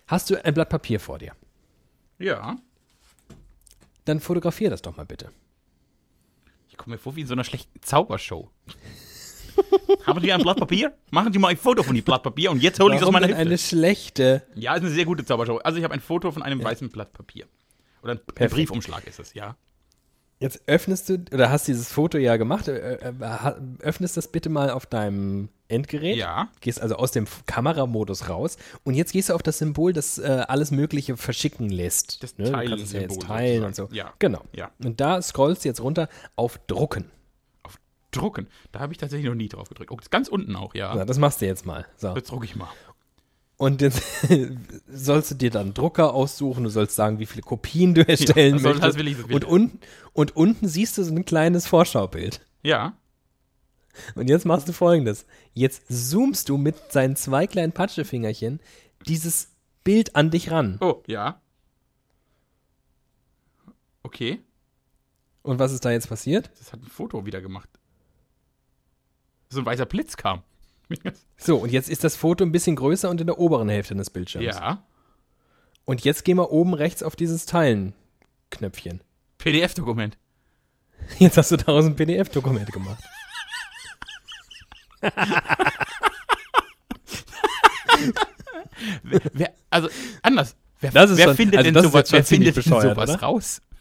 Speaker 1: Hast du ein Blatt Papier vor dir?
Speaker 2: Ja.
Speaker 1: Dann fotografier das doch mal bitte.
Speaker 2: Ich komme mir vor wie in so einer schlechten Zaubershow. Haben Sie ein Blatt Papier? Machen Sie mal ein Foto von dem Blatt Papier und jetzt hole ich es aus meiner Hüfte.
Speaker 1: eine schlechte?
Speaker 2: Ja, ist eine sehr gute Zaubershow. Also ich habe ein Foto von einem weißen Blatt Papier. Oder ein, ein. Briefumschlag ist es, ja.
Speaker 1: Jetzt öffnest du, oder hast dieses Foto ja gemacht, öffnest das bitte mal auf deinem Endgerät.
Speaker 2: Ja.
Speaker 1: Gehst also aus dem Kameramodus raus und jetzt gehst du auf das Symbol, das äh, alles Mögliche verschicken lässt.
Speaker 2: Das
Speaker 1: ne? Du kannst es ja jetzt teilen und so.
Speaker 2: Ja.
Speaker 1: Genau.
Speaker 2: Ja.
Speaker 1: Und da scrollst du jetzt runter auf Drucken.
Speaker 2: Auf Drucken. Da habe ich tatsächlich noch nie drauf gedrückt. Oh, ganz unten auch, ja.
Speaker 1: Ja, das machst du jetzt mal. So.
Speaker 2: Jetzt drucke ich mal.
Speaker 1: Und jetzt sollst du dir dann Drucker aussuchen, du sollst sagen, wie viele Kopien du erstellen
Speaker 2: soll-
Speaker 1: möchtest.
Speaker 2: das will ich, das will
Speaker 1: und, unten, und unten siehst du so ein kleines Vorschaubild.
Speaker 2: Ja.
Speaker 1: Und jetzt machst du folgendes. Jetzt zoomst du mit seinen zwei kleinen Patschefingerchen dieses Bild an dich ran.
Speaker 2: Oh, ja. Okay.
Speaker 1: Und was ist da jetzt passiert?
Speaker 2: Das hat ein Foto wieder gemacht. So ein weißer Blitz kam.
Speaker 1: So, und jetzt ist das Foto ein bisschen größer und in der oberen Hälfte des Bildschirms.
Speaker 2: ja.
Speaker 1: Und jetzt gehen wir oben rechts auf dieses Teilen-Knöpfchen.
Speaker 2: PDF-Dokument.
Speaker 1: Jetzt hast du daraus ein PDF-Dokument gemacht
Speaker 2: wer, wer, also anders, Wer,
Speaker 1: Das ist
Speaker 2: wer
Speaker 1: schon-
Speaker 2: findet
Speaker 1: also
Speaker 2: denn sowas, wer findet sowas
Speaker 1: oder?
Speaker 2: raus?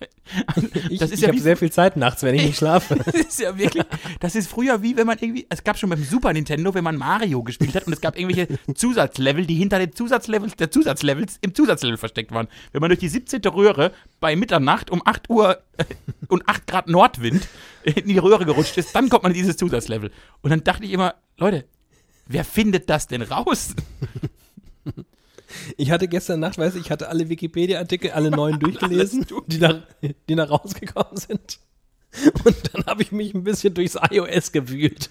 Speaker 1: Ich,
Speaker 2: Das ist
Speaker 1: ich
Speaker 2: ja
Speaker 1: habe sehr viel Zeit nachts, wenn ich nicht schlafe.
Speaker 2: Das ist ja wirklich, das ist früher wie wenn man irgendwie, es gab schon beim Super Nintendo, wenn man Mario gespielt hat und es gab irgendwelche Zusatzlevel, die hinter den Zusatzlevels der Zusatzlevels im Zusatzlevel versteckt waren. Wenn man durch die 17. Röhre bei Mitternacht um 8 Uhr äh, und 8 Grad Nordwind in die Röhre gerutscht ist, dann kommt man in dieses Zusatzlevel. Und dann dachte ich immer, Leute, wer findet das denn raus?
Speaker 1: Ich hatte gestern Nacht, weiß ich, ich hatte alle Wikipedia-Artikel, alle neuen durchgelesen, die da, die da rausgekommen sind. Und dann habe ich mich ein bisschen durchs iOS gewühlt.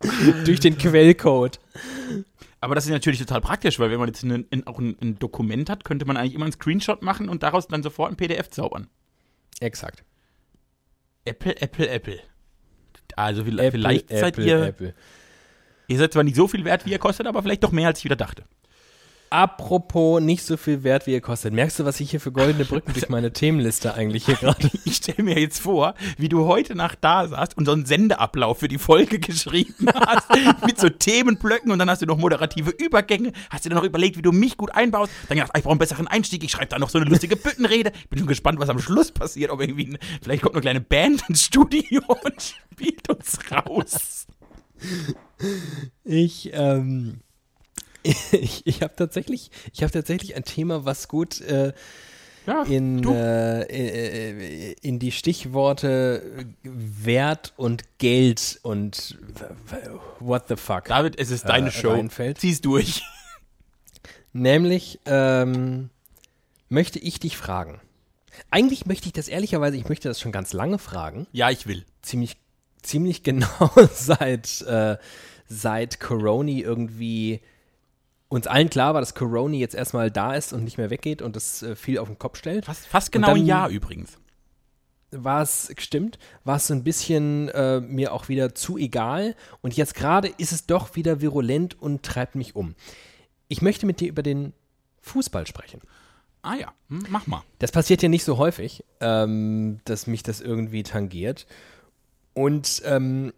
Speaker 1: Durch den Quellcode.
Speaker 2: Aber das ist natürlich total praktisch, weil wenn man jetzt einen, in, auch ein, ein Dokument hat, könnte man eigentlich immer einen Screenshot machen und daraus dann sofort ein PDF zaubern.
Speaker 1: Exakt.
Speaker 2: Apple, Apple, Apple. Also vi-
Speaker 1: Apple,
Speaker 2: vielleicht seid ihr,
Speaker 1: Apple.
Speaker 2: ihr seid zwar nicht so viel wert, wie ihr kostet, aber vielleicht doch mehr, als ich wieder dachte.
Speaker 1: Apropos nicht so viel wert, wie ihr kostet. Merkst du, was ich hier für goldene Brücken durch meine Themenliste eigentlich hier gerade?
Speaker 2: Ich stelle mir jetzt vor, wie du heute Nacht da saßt und so einen Sendeablauf für die Folge geschrieben hast, mit so Themenblöcken und dann hast du noch moderative Übergänge, hast dir dann noch überlegt, wie du mich gut einbaust, dann gedacht, ich brauche einen besseren Einstieg, ich schreibe da noch so eine lustige Büttenrede, bin schon gespannt, was am Schluss passiert, ob irgendwie, ein, vielleicht kommt eine kleine Band ins Studio und spielt uns raus.
Speaker 1: Ich, ähm, ich, ich habe tatsächlich, ich habe tatsächlich ein Thema, was gut äh,
Speaker 2: Ja,
Speaker 1: in, äh, äh, in die Stichworte Wert und Geld und what the fuck.
Speaker 2: David, es ist deine
Speaker 1: äh,
Speaker 2: Show.
Speaker 1: reinfällt.
Speaker 2: Zieh's durch.
Speaker 1: Nämlich ähm, möchte ich dich fragen. Eigentlich möchte ich das ehrlicherweise, ich möchte das schon ganz lange fragen.
Speaker 2: Ja, ich will.
Speaker 1: Ziemlich, ziemlich genau seit, äh, seit Coroni irgendwie uns allen klar war, dass Coroni jetzt erstmal da ist und nicht mehr weggeht und das äh, viel auf den Kopf stellt.
Speaker 2: Fast, fast genau ein Jahr übrigens.
Speaker 1: war es, stimmt, war es so ein bisschen äh, mir auch wieder zu egal. Und jetzt gerade ist es doch wieder virulent und treibt mich um. Ich möchte mit dir über den Fußball sprechen.
Speaker 2: Ah ja, hm, mach mal.
Speaker 1: Das passiert ja nicht so häufig, ähm, dass mich das irgendwie tangiert. Und ähm,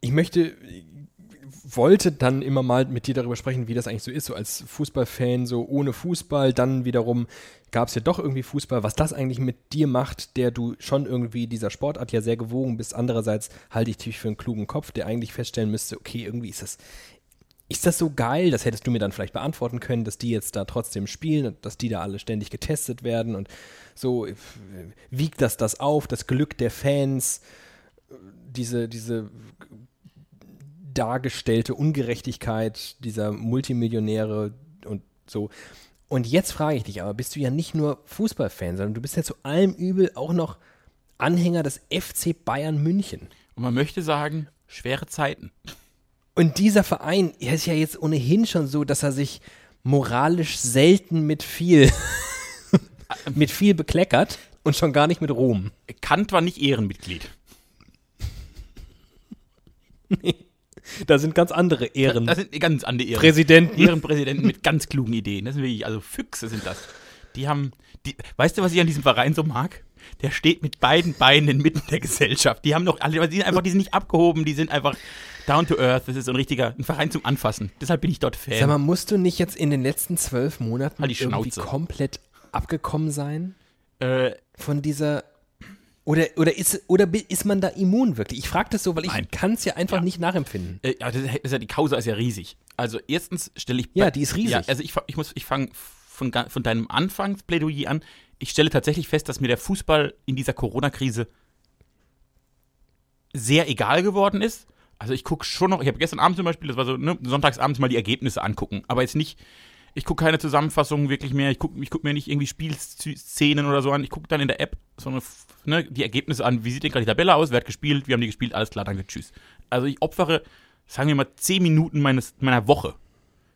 Speaker 1: ich möchte, wollte dann immer mal mit dir darüber sprechen, wie das eigentlich so ist, so als Fußballfan, so ohne Fußball, dann wiederum gab es ja doch irgendwie Fußball, was das eigentlich mit dir macht, der du schon irgendwie dieser Sportart ja sehr gewogen bist. Andererseits halte ich dich für einen klugen Kopf, der eigentlich feststellen müsste, okay, irgendwie ist das, ist das so geil? Das hättest du mir dann vielleicht beantworten können, dass die jetzt da trotzdem spielen und dass die da alle ständig getestet werden und so wiegt das das auf, das Glück der Fans, diese, diese dargestellte Ungerechtigkeit dieser Multimillionäre und so. Und jetzt frage ich dich aber, bist du ja nicht nur Fußballfan, sondern du bist ja zu allem Übel auch noch Anhänger des FC Bayern München.
Speaker 2: Und man möchte sagen, schwere Zeiten.
Speaker 1: Und dieser Verein er ist ja jetzt ohnehin schon so, dass er sich moralisch selten mit viel, mit viel bekleckert und schon gar nicht mit Ruhm.
Speaker 2: Kant war nicht Ehrenmitglied.
Speaker 1: Da sind ganz andere Ehren.
Speaker 2: Das sind ganz andere Ehren.
Speaker 1: Präsidenten.
Speaker 2: Ehrenpräsidenten mit ganz klugen Ideen. Das sind wirklich, also Füchse sind das. Die haben, die, weißt du, was ich an diesem Verein so mag? Der steht mit beiden Beinen inmitten der Gesellschaft. Die haben doch alle, die sind einfach, die sind nicht abgehoben, die sind einfach down to earth. Das ist so ein richtiger, ein Verein zum Anfassen. Deshalb bin ich dort Fan.
Speaker 1: Sag mal, musst du nicht jetzt in den letzten zwölf Monaten
Speaker 2: Halt die
Speaker 1: irgendwie komplett abgekommen sein
Speaker 2: äh,
Speaker 1: von dieser oder, oder, ist, oder ist man da immun wirklich? Ich frage das so, weil ich kann es ja einfach
Speaker 2: Ja.
Speaker 1: nicht nachempfinden.
Speaker 2: Äh, ja, das ist, ja, die Causa ist ja riesig. Also erstens stelle ich...
Speaker 1: Ja, die ist riesig.
Speaker 2: Ja, also ich, ich muss, ich fange von, von deinem Anfangsplädoyer an. Ich stelle tatsächlich fest, dass mir der Fußball in dieser Corona-Krise sehr egal geworden ist. Also ich gucke schon noch, ich habe gestern Abend zum Beispiel, das war so, ne, sonntagsabends mal die Ergebnisse angucken, aber jetzt nicht, ich gucke keine Zusammenfassungen wirklich mehr, ich gucke guck mir nicht irgendwie Spielszenen oder so an, ich gucke dann in der App so eine, ne, die Ergebnisse an, wie sieht denn gerade die Tabelle aus, wer hat gespielt, wie haben die gespielt, alles klar, danke, tschüss. Also ich opfere, sagen wir mal, 10 Minuten meines, meiner Woche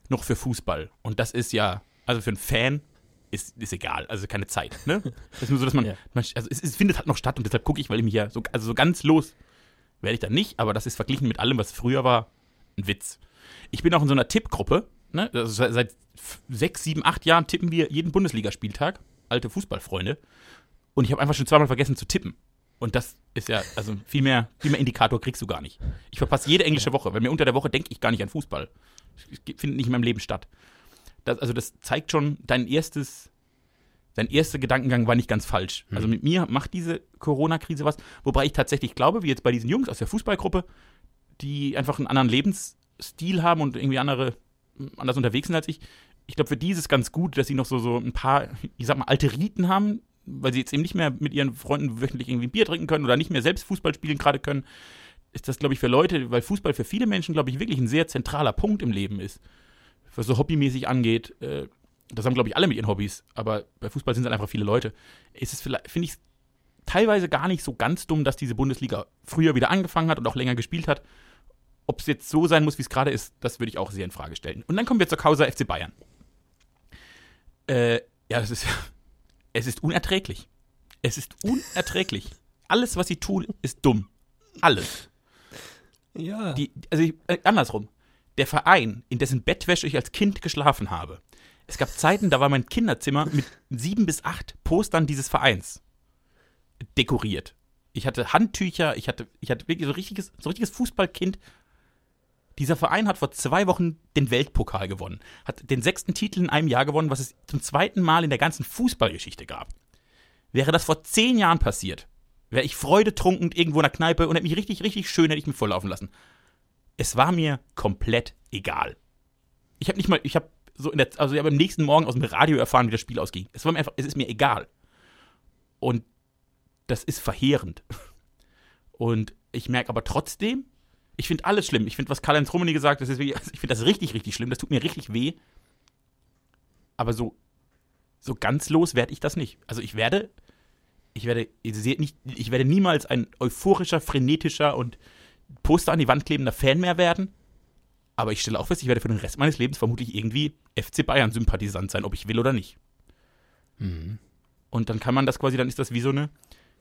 Speaker 2: noch für Fußball. Und das ist ja, also für einen Fan ist, ist egal, also keine Zeit, ne? Das ist nur so, dass man,
Speaker 1: Ja.
Speaker 2: man also es, es findet halt noch statt und deshalb gucke ich, weil ich mich ja so, also so ganz los werde ich dann nicht, aber das ist verglichen mit allem, was früher war, ein Witz. Ich bin auch in so einer Tippgruppe, ne? Also seit, sechs, sieben, acht Jahren tippen wir jeden Bundesligaspieltag, alte Fußballfreunde. Und ich habe einfach schon zweimal vergessen zu tippen. Und das ist ja, also viel mehr, viel mehr Indikator kriegst du gar nicht. Ich verpasse jede englische Woche, weil mir unter der Woche denke ich gar nicht an Fußball. findet nicht in meinem Leben statt. Das, also das zeigt schon, dein erstes, dein erster Gedankengang war nicht ganz falsch. Also mit mir macht diese Corona-Krise was, wobei ich tatsächlich glaube, wie jetzt bei diesen Jungs aus der Fußballgruppe, die einfach einen anderen Lebensstil haben und irgendwie andere anders unterwegs sind als ich. Ich glaube, für die ist es ganz gut, dass sie noch so, so ein paar, ich sag mal, alte Riten haben, weil sie jetzt eben nicht mehr mit ihren Freunden wöchentlich irgendwie ein Bier trinken können oder nicht mehr selbst Fußball spielen gerade können, ist das, glaube ich, für Leute, weil Fußball für viele Menschen, glaube ich, wirklich ein sehr zentraler Punkt im Leben ist. Was so hobbymäßig angeht. Äh, das haben, glaube ich, alle mit ihren Hobbys, aber bei Fußball sind es halt einfach viele Leute. Ist es vielleicht, finde ich teilweise gar nicht so ganz dumm, dass diese Bundesliga früher wieder angefangen hat und auch länger gespielt hat. Ob es jetzt so sein muss, wie es gerade ist, das würde ich auch sehr in Frage stellen. Und dann kommen wir zur Causa FC Bayern. Äh, ja, es ist, es ist unerträglich. Es ist unerträglich. Alles, was sie tun, ist dumm. Alles.
Speaker 1: Ja.
Speaker 2: Die, also ich, äh, andersrum. Der Verein, in dessen Bettwäsche ich als Kind geschlafen habe. Es gab Zeiten, da war mein Kinderzimmer mit sieben bis acht Postern dieses Vereins dekoriert. Ich hatte Handtücher, ich hatte, ich hatte wirklich so richtiges, so richtiges Fußballkind. Dieser Verein hat vor zwei Wochen den Weltpokal gewonnen, hat den sechsten Titel in einem Jahr gewonnen, was es zum zweiten Mal in der ganzen Fußballgeschichte gab. Wäre das vor zehn Jahren passiert, wäre ich freudetrunken irgendwo in der Kneipe und hätte mich richtig, richtig schön, hätte ich mich volllaufen lassen. Es war mir komplett egal. Ich habe nicht mal, ich habe so in der, also ich habe am nächsten Morgen aus dem Radio erfahren, wie das Spiel ausging. Es war mir einfach, es ist mir egal. Und das ist verheerend. Und ich merke aber trotzdem, ich finde alles schlimm. Ich finde, was Karl-Heinz Rummenigge gesagt hat, ist wirklich, ich finde das richtig, richtig schlimm. Das tut mir richtig weh. Aber so, so ganz los werde ich das nicht. Also ich werde, ich werde, ich sehe nicht, ich werde niemals ein euphorischer, frenetischer und Poster an die Wand klebender Fan mehr werden. Aber ich stelle auch fest, ich werde für den Rest meines Lebens vermutlich irgendwie FC Bayern-Sympathisant sein, ob ich will oder nicht. Und dann kann man das quasi, dann ist das wie so eine,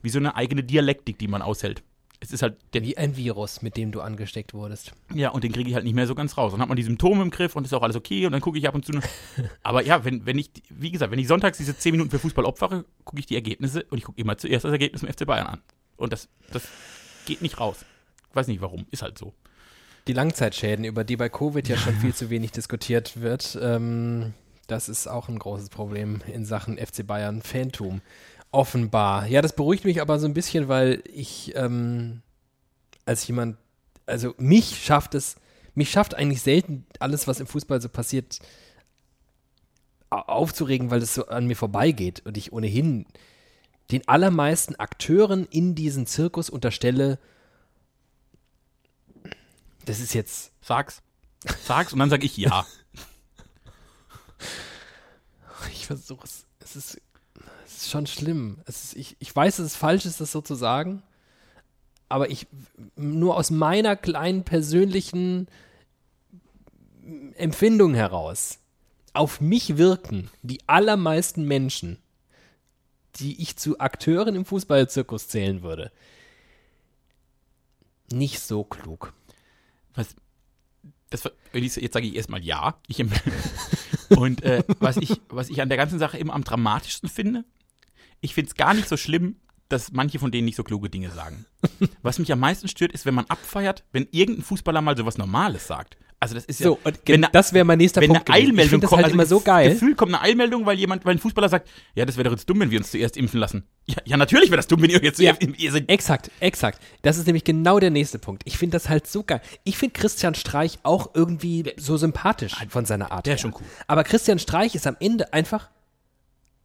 Speaker 2: wie so eine eigene Dialektik, die man aushält. Es ist halt
Speaker 1: Wie ein Virus, mit dem du angesteckt wurdest.
Speaker 2: ja, und den kriege ich halt nicht mehr so ganz raus. Dann hat man die Symptome im Griff und ist auch alles okay und dann gucke ich ab und zu. Aber ja, wenn, wenn ich, wie gesagt, wenn ich sonntags diese 10 Minuten für Fußball opfere, gucke ich die Ergebnisse und ich gucke immer zuerst das Ergebnis im FC Bayern an. Und das, das geht nicht raus. Weiß nicht warum, ist halt so.
Speaker 1: Die Langzeitschäden, über die bei Covid ja schon viel zu wenig diskutiert wird, ähm, das ist auch ein großes Problem in Sachen FC Bayern Phantom. Offenbar. Ja, das beruhigt mich aber so ein bisschen, weil ich ähm, als jemand, also mich schafft es, mich schafft eigentlich selten alles, was im Fußball so passiert, au- aufzuregen, weil es so an mir vorbeigeht und ich ohnehin den allermeisten Akteuren in diesen Zirkus unterstelle, das ist jetzt
Speaker 2: Sag's. Sag's und dann sag ich ja.
Speaker 1: Ich versuche es. Es ist, es ist schon schlimm. Ist, ich, ich weiß, dass es falsch ist, das so zu sagen. Aber ich, nur aus meiner kleinen persönlichen Empfindung heraus, auf mich wirken die allermeisten Menschen, die ich zu Akteuren im Fußballzirkus zählen würde, nicht so klug.
Speaker 2: Was, das, jetzt sage ich erstmal ja. Ich, und äh, was, ich, was ich an der ganzen Sache immer am dramatischsten finde, ich finde es gar nicht so schlimm, dass manche von denen nicht so kluge Dinge sagen. Was mich am meisten stört, ist, wenn man abfeiert, wenn irgendein Fußballer mal sowas Normales sagt. Also das ist ja,
Speaker 1: So, und
Speaker 2: wenn, eine-
Speaker 1: das wäre mein nächster
Speaker 2: wenn eine
Speaker 1: Punkt. gewesen. ich
Speaker 2: Eilmeldung kommt,
Speaker 1: halt
Speaker 2: also
Speaker 1: immer so geil.
Speaker 2: Gefühl kommt eine Eilmeldung, weil jemand, weil ein Fußballer sagt, ja, das wäre doch jetzt dumm, wenn wir uns zuerst impfen lassen. Ja, ja natürlich wäre das dumm, wenn ihr jetzt
Speaker 1: Ja.
Speaker 2: zuerst ihr seid.
Speaker 1: Exakt, exakt. Das ist nämlich genau der nächste Punkt. Ich finde das halt so geil. Ich finde Christian Streich auch irgendwie so sympathisch von seiner Art.
Speaker 2: der
Speaker 1: her.
Speaker 2: ist schon cool.
Speaker 1: Aber Christian Streich ist am Ende einfach,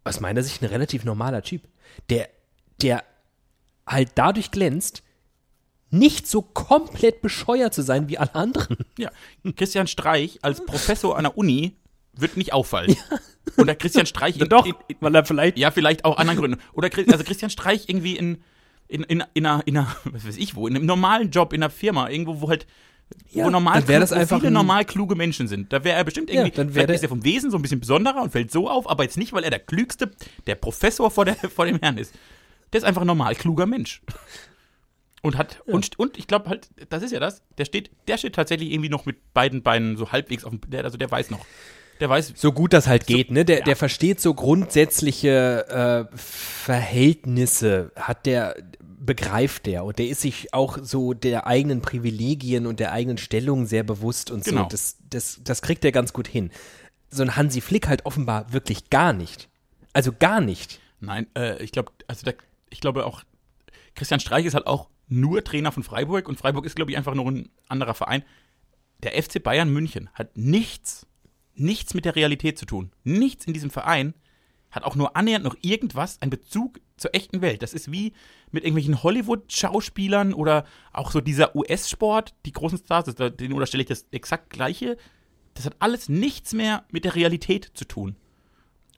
Speaker 1: aus meiner Sicht, ein relativ normaler Typ. Der, der halt dadurch glänzt, nicht so komplett bescheuert zu sein wie alle anderen.
Speaker 2: Ja, Christian Streich als Professor an der Uni wird nicht auffallen. Und der Christian Streich in, in, in,
Speaker 1: weil er vielleicht.
Speaker 2: ja vielleicht auch anderen Gründen. Oder also Christian Streich irgendwie in in, in, in, einer, in einer, was weiß ich wo, in einem normalen Job in einer Firma, irgendwo, wo halt,
Speaker 1: Ja,
Speaker 2: wo normal
Speaker 1: dann das
Speaker 2: wo
Speaker 1: einfach
Speaker 2: viele
Speaker 1: ein-
Speaker 2: normal kluge Menschen sind. Da wäre er bestimmt irgendwie,
Speaker 1: dann wär
Speaker 2: vielleicht ist er vom Wesen so ein bisschen besonderer und fällt so auf, aber jetzt nicht, weil er der klügste, der Professor vor, der, vor dem Herrn ist. Der ist einfach ein normal kluger Mensch. Und hat, und, und ich glaube halt, das ist ja das, der steht, der steht tatsächlich irgendwie noch mit beiden Beinen so halbwegs auf dem, der, also der weiß noch. der weiß.
Speaker 1: So gut das halt geht, ne? Der, der versteht so grundsätzliche äh, Verhältnisse, hat der, begreift der und der ist sich auch so der eigenen Privilegien und der eigenen Stellung sehr bewusst und
Speaker 2: Genau.
Speaker 1: so. Das, das, das kriegt er ganz gut hin. So ein Hansi Flick halt offenbar wirklich gar nicht. Also gar nicht.
Speaker 2: Nein, äh, ich glaube, also der, ich glaube auch, Christian Streich ist halt auch nur Trainer von Freiburg und Freiburg ist, glaube ich, einfach nur ein anderer Verein. Der FC Bayern München hat nichts, nichts mit der Realität zu tun. Nichts in diesem Verein hat auch nur annähernd noch irgendwas, einen Bezug zur echten Welt. Das ist wie mit irgendwelchen Hollywood-Schauspielern oder auch so dieser US-Sport, die großen Stars, denen unterstelle ich das exakt gleiche. Das hat alles nichts mehr mit der Realität zu tun.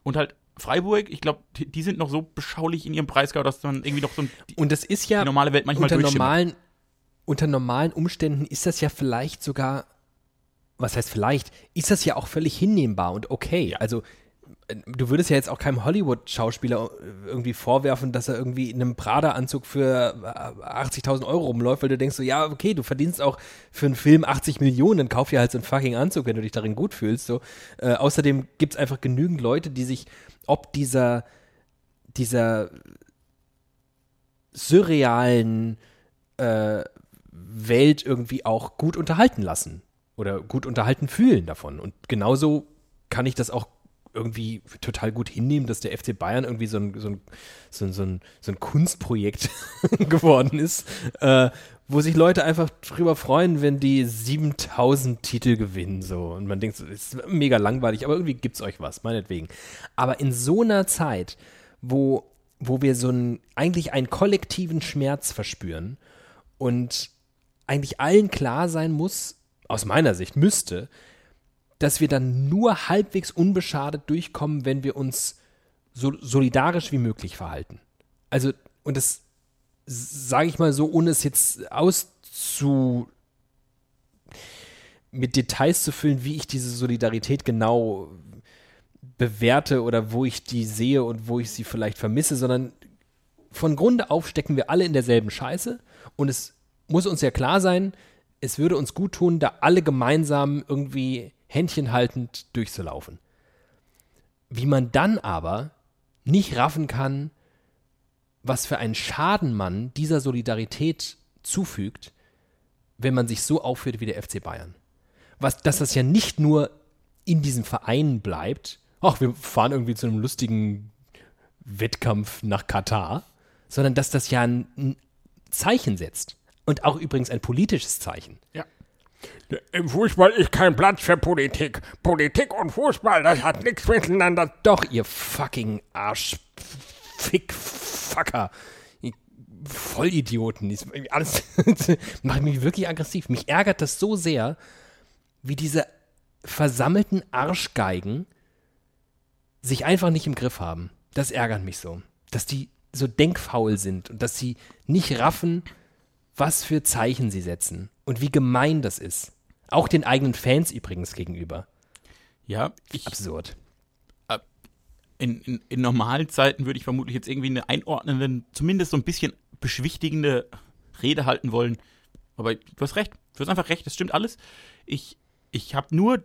Speaker 2: Und halt Freiburg, ich glaube, die, sind noch so beschaulich in ihrem Preisgau, dass man irgendwie noch so ein, die,
Speaker 1: Und das ist ja
Speaker 2: die normale Welt manchmal
Speaker 1: unter normalen, unter normalen Umständen ist das ja vielleicht sogar, was heißt vielleicht, ist das ja auch völlig hinnehmbar und okay. Also äh, du würdest ja jetzt auch keinem Hollywood-Schauspieler äh, irgendwie vorwerfen, dass er irgendwie in einem Prada-Anzug für äh, 80.000 Euro rumläuft, weil du denkst so, ja, okay, du verdienst auch für einen Film 80 Millionen, dann kauf dir halt so einen fucking Anzug, wenn du dich darin gut fühlst. So. Äh, außerdem gibt es einfach genügend Leute, die sich ob dieser, dieser surrealen äh, Welt irgendwie auch gut unterhalten lassen oder gut unterhalten fühlen davon. Und genauso kann ich das auch irgendwie total gut hinnehmen, dass der FC Bayern irgendwie so ein, so ein, so ein, so ein, so ein Kunstprojekt geworden ist, äh, wo sich Leute einfach drüber freuen, wenn die 7000 Titel gewinnen. So. Und man denkt, so, ist mega langweilig, aber irgendwie gibt's euch was, meinetwegen. Aber in so einer Zeit, wo, wo wir so einen, eigentlich einen kollektiven Schmerz verspüren und eigentlich allen klar sein muss, aus meiner Sicht müsste, dass wir dann nur halbwegs unbeschadet durchkommen, wenn wir uns so solidarisch wie möglich verhalten. Also, und das sage ich mal so, ohne es jetzt auszu mit Details zu füllen, wie ich diese Solidarität genau bewerte oder wo ich die sehe und wo ich sie vielleicht vermisse, sondern von Grunde auf stecken wir alle in derselben Scheiße und es muss uns ja klar sein, es würde uns gut tun, da alle gemeinsam irgendwie Händchen haltend durchzulaufen. Wie man dann aber nicht raffen kann, was für einen Schaden man dieser Solidarität zufügt, wenn man sich so aufführt wie der FC Bayern. Was, dass das ja nicht nur in diesem Verein bleibt, ach, wir fahren irgendwie zu einem lustigen Wettkampf nach Katar, sondern dass das ja ein, ein Zeichen setzt. Und auch übrigens ein politisches Zeichen.
Speaker 2: Ja.
Speaker 4: Im Fußball ist kein Platz für Politik. Politik und Fußball, das hat nichts miteinander.
Speaker 1: Doch, ihr fucking Arsch. Fick, Fucker. Ihr Vollidioten. Alles macht mich wirklich aggressiv. Mich ärgert das so sehr, wie diese versammelten Arschgeigen sich einfach nicht im Griff haben. Das ärgert mich so. Dass die so denkfaul sind und dass sie nicht raffen, was für Zeichen sie setzen und wie gemein das ist. Auch den eigenen Fans übrigens gegenüber.
Speaker 2: Ja, ich,
Speaker 1: Absurd.
Speaker 2: in, in, in normalen Zeiten würde ich vermutlich jetzt irgendwie eine einordnende, zumindest so ein bisschen beschwichtigende Rede halten wollen. Aber du hast recht. Du hast einfach recht. Das stimmt alles. Ich, ich habe nur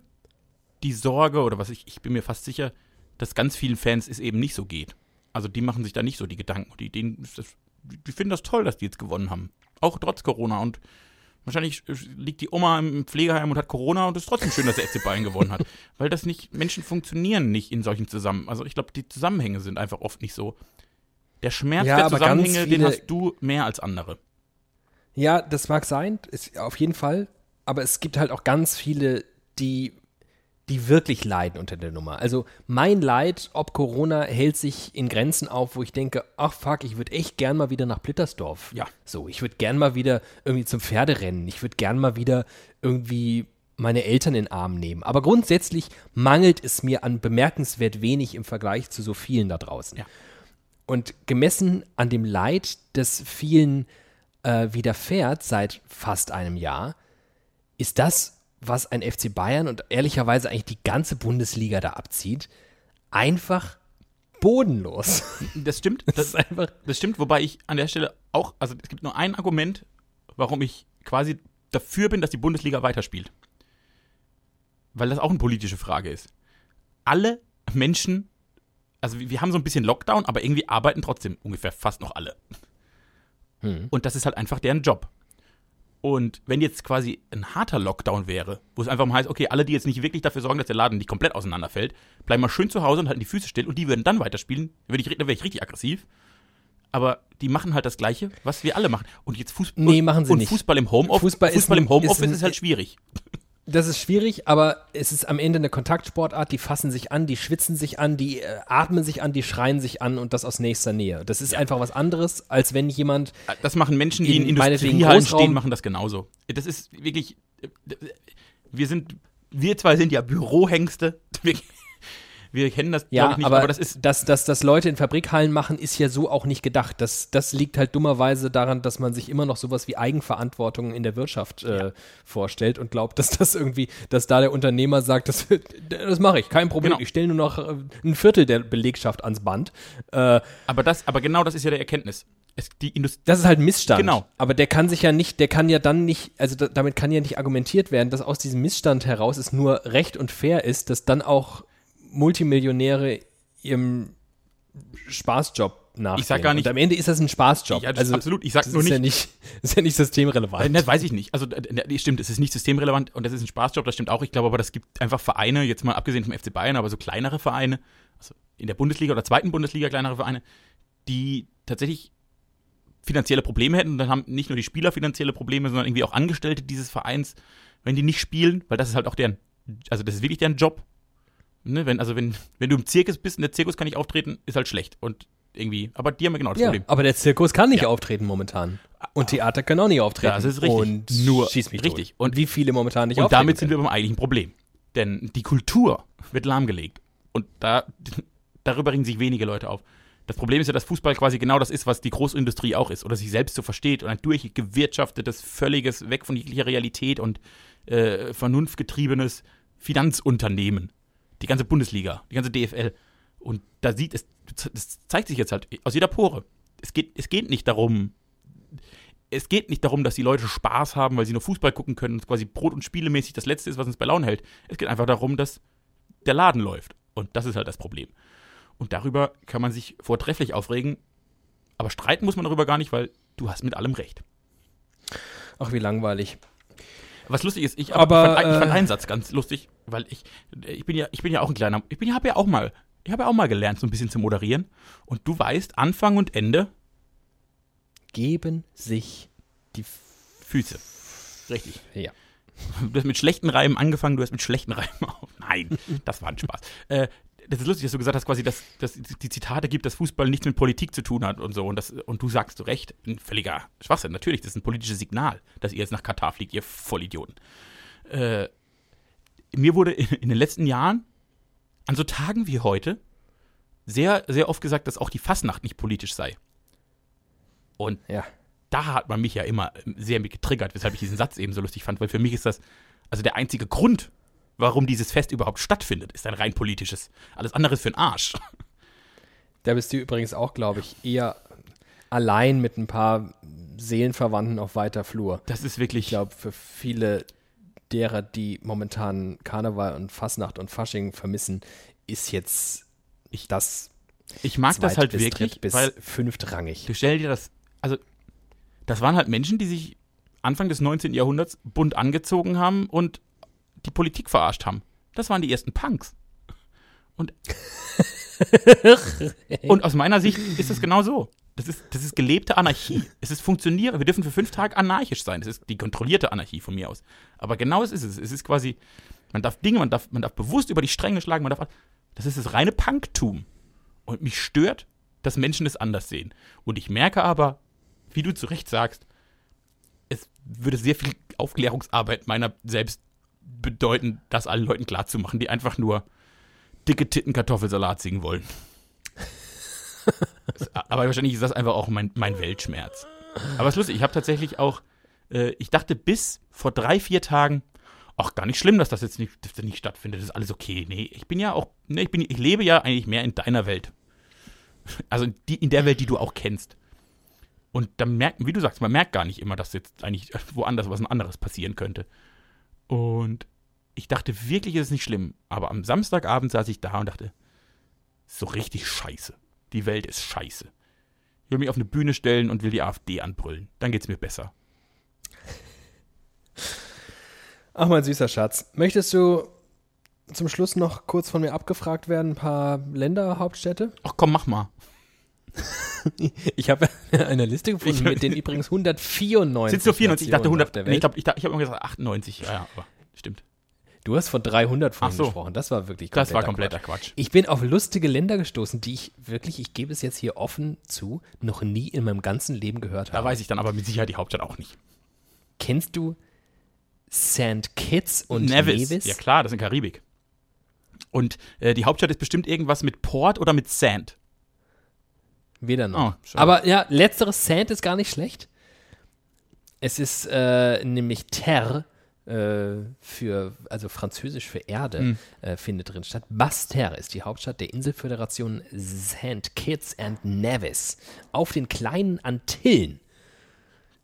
Speaker 2: die Sorge, oder was ich, ich bin mir fast sicher, dass ganz vielen Fans es eben nicht so geht. Also die machen sich da nicht so die Gedanken. Die, denen das, die finden das toll, dass die jetzt gewonnen haben. Auch trotz Corona. Und wahrscheinlich liegt die Oma im Pflegeheim und hat Corona und es ist trotzdem schön, dass der FC Bayern gewonnen hat. Weil das nicht, Menschen funktionieren nicht in solchen Zusammenhängen. Also ich glaube, die Zusammenhänge sind einfach oft nicht so. Der Schmerz
Speaker 1: Ja,
Speaker 2: der Zusammenhänge, den hast du mehr als andere.
Speaker 1: Ja, das mag sein, ist, auf jeden Fall. Aber es gibt halt auch ganz viele, die, die wirklich leiden unter der Nummer. Also mein Leid, ob Corona, hält sich in Grenzen auf, wo ich denke, ach fuck, ich würde echt gern mal wieder nach Blittersdorf.
Speaker 2: Ja.
Speaker 1: So, ich würde gern mal wieder irgendwie zum Pferderennen. Ich würde gern mal wieder irgendwie meine Eltern in den Arm nehmen. Aber grundsätzlich mangelt es mir an bemerkenswert wenig im Vergleich zu so vielen da draußen.
Speaker 2: Ja.
Speaker 1: Und gemessen an dem Leid, das vielen äh, widerfährt seit fast einem Jahr, ist das, was ein FC Bayern und ehrlicherweise eigentlich die ganze Bundesliga da abzieht, einfach bodenlos.
Speaker 2: Das stimmt.
Speaker 1: Das
Speaker 2: Das,
Speaker 1: ist einfach.
Speaker 2: das stimmt, wobei ich an der Stelle auch, also es gibt nur ein Argument, warum ich quasi dafür bin, dass die Bundesliga weiterspielt. Weil das auch eine politische Frage ist. alle Menschen, also wir wir haben so ein bisschen Lockdown, aber irgendwie arbeiten trotzdem ungefähr fast noch alle.
Speaker 1: Hm.
Speaker 2: Und das ist halt einfach deren Job. Und wenn jetzt quasi ein harter Lockdown wäre, wo es einfach mal heißt, okay, alle, die jetzt nicht wirklich dafür sorgen, dass der Laden nicht komplett auseinanderfällt, bleiben mal schön zu Hause und halten die Füße still und die würden dann weiterspielen, dann wäre ich, dann wär ich richtig aggressiv. Aber die machen halt das Gleiche, was wir alle machen. Und jetzt Fußball.
Speaker 1: Nee, machen sie
Speaker 2: und
Speaker 1: nicht.
Speaker 2: Fußball im Homeoffice.
Speaker 1: Fußball ist
Speaker 2: Fußball im Homeoffice
Speaker 1: ist
Speaker 2: ist, halt schwierig.
Speaker 1: Das ist schwierig, aber es ist am Ende eine Kontaktsportart. Die fassen sich an, die schwitzen sich an, die äh, atmen sich an, die schreien sich an und das aus nächster Nähe. Das ist einfach was anderes, als wenn jemand
Speaker 2: Das machen Menschen, die in,
Speaker 1: In
Speaker 2: Industriehallen stehen, machen das genauso. Das ist wirklich. Wir sind. Wir zwei sind ja Bürohengste. Wir, wir kennen das,
Speaker 1: Ja,
Speaker 2: nicht,
Speaker 1: aber,
Speaker 2: aber das ist.
Speaker 1: dass, dass, dass Leute in Fabrikhallen machen, ist ja so auch nicht gedacht. Das, das liegt halt dummerweise daran, dass man sich immer noch sowas wie Eigenverantwortung in der Wirtschaft äh, vorstellt und glaubt, dass das irgendwie, dass da der Unternehmer sagt, das, das mache ich, kein Problem.
Speaker 2: Genau.
Speaker 1: Ich stelle nur noch äh, ein Viertel der Belegschaft ans Band. Äh,
Speaker 2: Aber, das, aber genau das ist ja der Erkenntnis. Es,
Speaker 1: das ist halt ein Missstand.
Speaker 2: Genau.
Speaker 1: Aber der kann sich ja nicht, der kann ja dann nicht, also da, damit kann ja nicht argumentiert werden, dass aus diesem Missstand heraus es nur recht und fair ist, dass dann auch Multimillionäre ihrem Spaßjob nachgehen.
Speaker 2: Ich sag gar nicht-
Speaker 1: Und am Ende ist das ein Spaßjob.
Speaker 2: Ja, das ist absolut. Ich sag nur
Speaker 1: ist Ja
Speaker 2: nicht-
Speaker 1: nicht. Ist ja nicht systemrelevant.
Speaker 2: Das weiß ich nicht. Also, äh, äh, stimmt, es ist nicht systemrelevant und das ist ein Spaßjob, das stimmt auch. Ich glaube aber, das gibt einfach Vereine, jetzt mal abgesehen vom FC Bayern, aber so kleinere Vereine, also in der Bundesliga oder zweiten Bundesliga kleinere Vereine, die tatsächlich finanzielle Probleme hätten. Und dann haben nicht nur die Spieler finanzielle Probleme, sondern irgendwie auch Angestellte dieses Vereins, wenn die nicht spielen, weil das ist halt auch deren, also das ist wirklich deren Job. Ne, wenn, also wenn, wenn du im Zirkus bist und der Zirkus kann nicht auftreten, ist halt schlecht. Und irgendwie, aber die haben ja genau das
Speaker 1: ja,
Speaker 2: Problem.
Speaker 1: aber der Zirkus kann nicht auftreten momentan. Und Theater können auch nicht auftreten.
Speaker 2: Das ist richtig.
Speaker 1: Und
Speaker 2: Nur-
Speaker 1: schieß mich
Speaker 2: richtig.
Speaker 1: Tot. Und wie viele momentan nicht
Speaker 2: Und
Speaker 1: auftreten
Speaker 2: damit sind
Speaker 1: können.
Speaker 2: wir beim eigentlichen Problem. Denn die Kultur wird lahmgelegt. Und da, darüber ringen sich wenige Leute auf. Das Problem ist ja, dass Fußball quasi genau das ist, was die Großindustrie auch ist. Oder sich selbst so versteht. Und ein durchgewirtschaftetes, völliges, weg von jeglicher Realität und äh, vernunftgetriebenes Finanzunternehmen. Die ganze Bundesliga, die ganze DFL. Und da sieht es, das zeigt sich jetzt halt aus jeder Pore. Es geht, es geht nicht darum, es geht nicht darum, dass die Leute Spaß haben, weil sie nur Fußball gucken können und quasi Brot- und Spielemäßig das Letzte ist, was uns bei Laune hält. Es geht einfach darum, dass der Laden läuft. Und das ist halt das Problem. Und darüber kann man sich vortrefflich aufregen, aber streiten muss man darüber gar nicht, weil du hast mit allem recht.
Speaker 1: Ach, wie langweilig.
Speaker 2: Was lustig ist, ich,
Speaker 1: Aber,
Speaker 2: ich, fand, ich fand
Speaker 1: äh,
Speaker 2: einen Satz ganz lustig, weil ich, ich bin ja, ich bin ja auch ein kleiner, ich bin ja, habe ja auch mal, ich habe ja auch mal gelernt, so ein bisschen zu moderieren. Und du weißt, Anfang und Ende
Speaker 1: Geben sich die.
Speaker 2: Füße. Richtig.
Speaker 1: Ja.
Speaker 2: Du hast mit schlechten Reimen angefangen, du hast mit schlechten Reimen auf. Nein, das war ein Spaß. Äh, das ist lustig, dass du gesagt hast, quasi, dass, dass die Zitate gibt, dass Fußball nichts mit Politik zu tun hat und so. Und, das, und du sagst zu Recht, ein völliger Schwachsinn. Natürlich, das ist ein politisches Signal, dass ihr jetzt nach Katar fliegt, ihr Vollidioten. Äh, mir wurde in, in den letzten Jahren, an so Tagen wie heute, sehr, sehr oft gesagt, dass auch die Fasnacht nicht politisch sei. Und
Speaker 1: Ja.
Speaker 2: da hat man mich ja immer sehr mit getriggert, weshalb ich diesen Satz eben so lustig fand, weil für mich ist das, also der einzige Grund, warum dieses Fest überhaupt stattfindet, ist ein rein politisches. Alles andere ist für den Arsch.
Speaker 1: Da bist du übrigens auch, glaube ich, eher allein mit ein paar Seelenverwandten auf weiter Flur.
Speaker 2: Das ist wirklich,
Speaker 1: Ich glaube, für viele derer, die momentan Karneval und Fasnacht und Fasching vermissen, ist jetzt ich das
Speaker 2: ich mag das halt
Speaker 1: bis
Speaker 2: wirklich,
Speaker 1: bis
Speaker 2: weil
Speaker 1: fünftrangig.
Speaker 2: du stell dir das, also das waren halt Menschen, die sich Anfang des 19. Jahrhunderts bunt angezogen haben und die Politik verarscht haben. Das waren die ersten Punks. Und, und aus meiner Sicht ist das genau so. Das ist, das ist gelebte Anarchie. Es ist funktioniert. Wir dürfen für fünf Tage anarchisch sein. Das ist die kontrollierte Anarchie von mir aus. Aber genau das ist es. Es ist quasi, man darf Dinge, man darf, man darf bewusst über die Stränge schlagen, man darf. Das ist das reine Punktum. Und mich stört, dass Menschen es anders sehen. Und ich merke aber, wie du zu Recht sagst, es würde sehr viel Aufklärungsarbeit meiner selbst bedeuten, das allen Leuten klarzumachen, die einfach nur dicke Titten Kartoffelsalat singen wollen. Aber wahrscheinlich ist das einfach auch mein, mein Weltschmerz. Aber es ist lustig, ich habe tatsächlich auch, äh, ich dachte bis vor drei, vier Tagen, ach, gar nicht schlimm, dass das jetzt nicht, das nicht stattfindet, das ist alles okay. Nee, ich bin ja auch, nee, ich, bin, ich lebe ja eigentlich mehr in deiner Welt. Also die, in der Welt, die du auch kennst. Und dann merkt, wie du sagst, man merkt gar nicht immer, dass jetzt eigentlich woanders was anderes passieren könnte. Und Ich dachte wirklich, es ist nicht schlimm. Aber am Samstagabend saß ich da und dachte, so richtig scheiße. Die Welt ist scheiße. Ich will mich auf eine Bühne stellen und will die AfD anbrüllen. Dann geht's mir besser.
Speaker 1: Ach, mein süßer Schatz. Möchtest du zum Schluss noch kurz von mir abgefragt werden, ein paar Länderhauptstädte?
Speaker 2: Ach komm, mach mal.
Speaker 1: Ich habe eine Liste gefunden,
Speaker 2: Ich-
Speaker 1: mit denen übrigens 194.
Speaker 2: Sind so 94? Ich dachte
Speaker 1: Nationen
Speaker 2: 100.
Speaker 1: auf der
Speaker 2: Nee, ich glaube, ich, ich habe gesagt 98. Ja, ja, aber stimmt.
Speaker 1: Du hast von 300 vorhin
Speaker 2: so.
Speaker 1: gesprochen. Das war wirklich
Speaker 2: Das war
Speaker 1: kompletter
Speaker 2: kompletter Quatsch.
Speaker 1: Ich bin auf lustige Länder gestoßen, die ich wirklich, ich gebe es jetzt hier offen zu, noch nie in meinem ganzen Leben gehört
Speaker 2: Da
Speaker 1: habe.
Speaker 2: weiß ich dann aber mit Sicherheit die Hauptstadt auch nicht.
Speaker 1: Kennst du St. Kitts und
Speaker 2: Nevis.
Speaker 1: Nevis?
Speaker 2: Ja klar, das ist in Karibik. Und äh, die Hauptstadt ist bestimmt irgendwas mit Port oder mit Sand.
Speaker 1: Weder noch.
Speaker 2: Oh.
Speaker 1: Aber ja, letzteres Sand ist gar nicht schlecht. Es ist äh, nämlich Terre äh, für, also französisch für Erde,
Speaker 2: Hm.
Speaker 1: äh, findet drin statt. Basse-Terre ist die Hauptstadt der Inselföderation St. Kitts and Nevis auf den kleinen Antillen.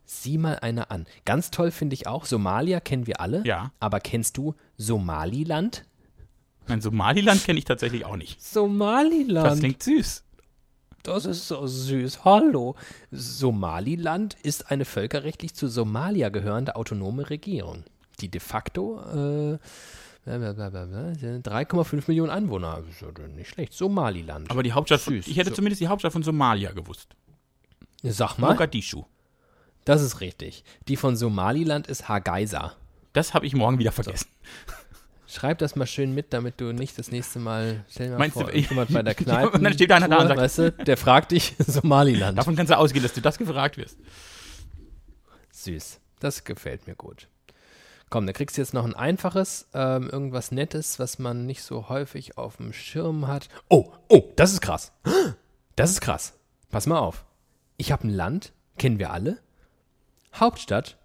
Speaker 1: Sieh mal einer an. Ganz toll finde ich auch, Somalia kennen wir alle.
Speaker 2: Ja.
Speaker 1: Aber kennst du Somaliland?
Speaker 2: Nein, Somaliland kenne ich tatsächlich auch nicht.
Speaker 1: Somaliland.
Speaker 2: Das klingt süß.
Speaker 1: Das ist so süß. Hallo. Somaliland ist eine völkerrechtlich zu Somalia gehörende autonome Regierung, die de facto äh, blablabla, 3,5 Millionen ja nicht schlecht. Somaliland.
Speaker 2: Aber die Hauptstadt von,
Speaker 1: Süß.
Speaker 2: ich hätte
Speaker 1: So.
Speaker 2: zumindest die Hauptstadt von Somalia gewusst.
Speaker 1: Sag mal,
Speaker 2: Mogadischu.
Speaker 1: das ist richtig. Die von Somaliland ist Hargeisa.
Speaker 2: Das habe ich morgen wieder vergessen.
Speaker 1: Schreib das mal schön mit, damit du nicht das nächste Mal, stell mal
Speaker 2: Meinst
Speaker 1: vor,
Speaker 2: du,
Speaker 1: irgendjemand bei der Kneipe,
Speaker 2: und dann steht einer da und sagt-
Speaker 1: weißt du, der fragt dich Somaliland.
Speaker 2: Davon kannst du ausgehen, dass du das gefragt wirst.
Speaker 1: Süß. Das gefällt mir gut. Komm, dann kriegst du jetzt noch ein einfaches, ähm, irgendwas Nettes, was man nicht so häufig auf dem Schirm hat. Oh, oh, das ist krass. Das ist krass. Pass mal auf. Ich habe ein Land, kennen wir alle. Hauptstadt,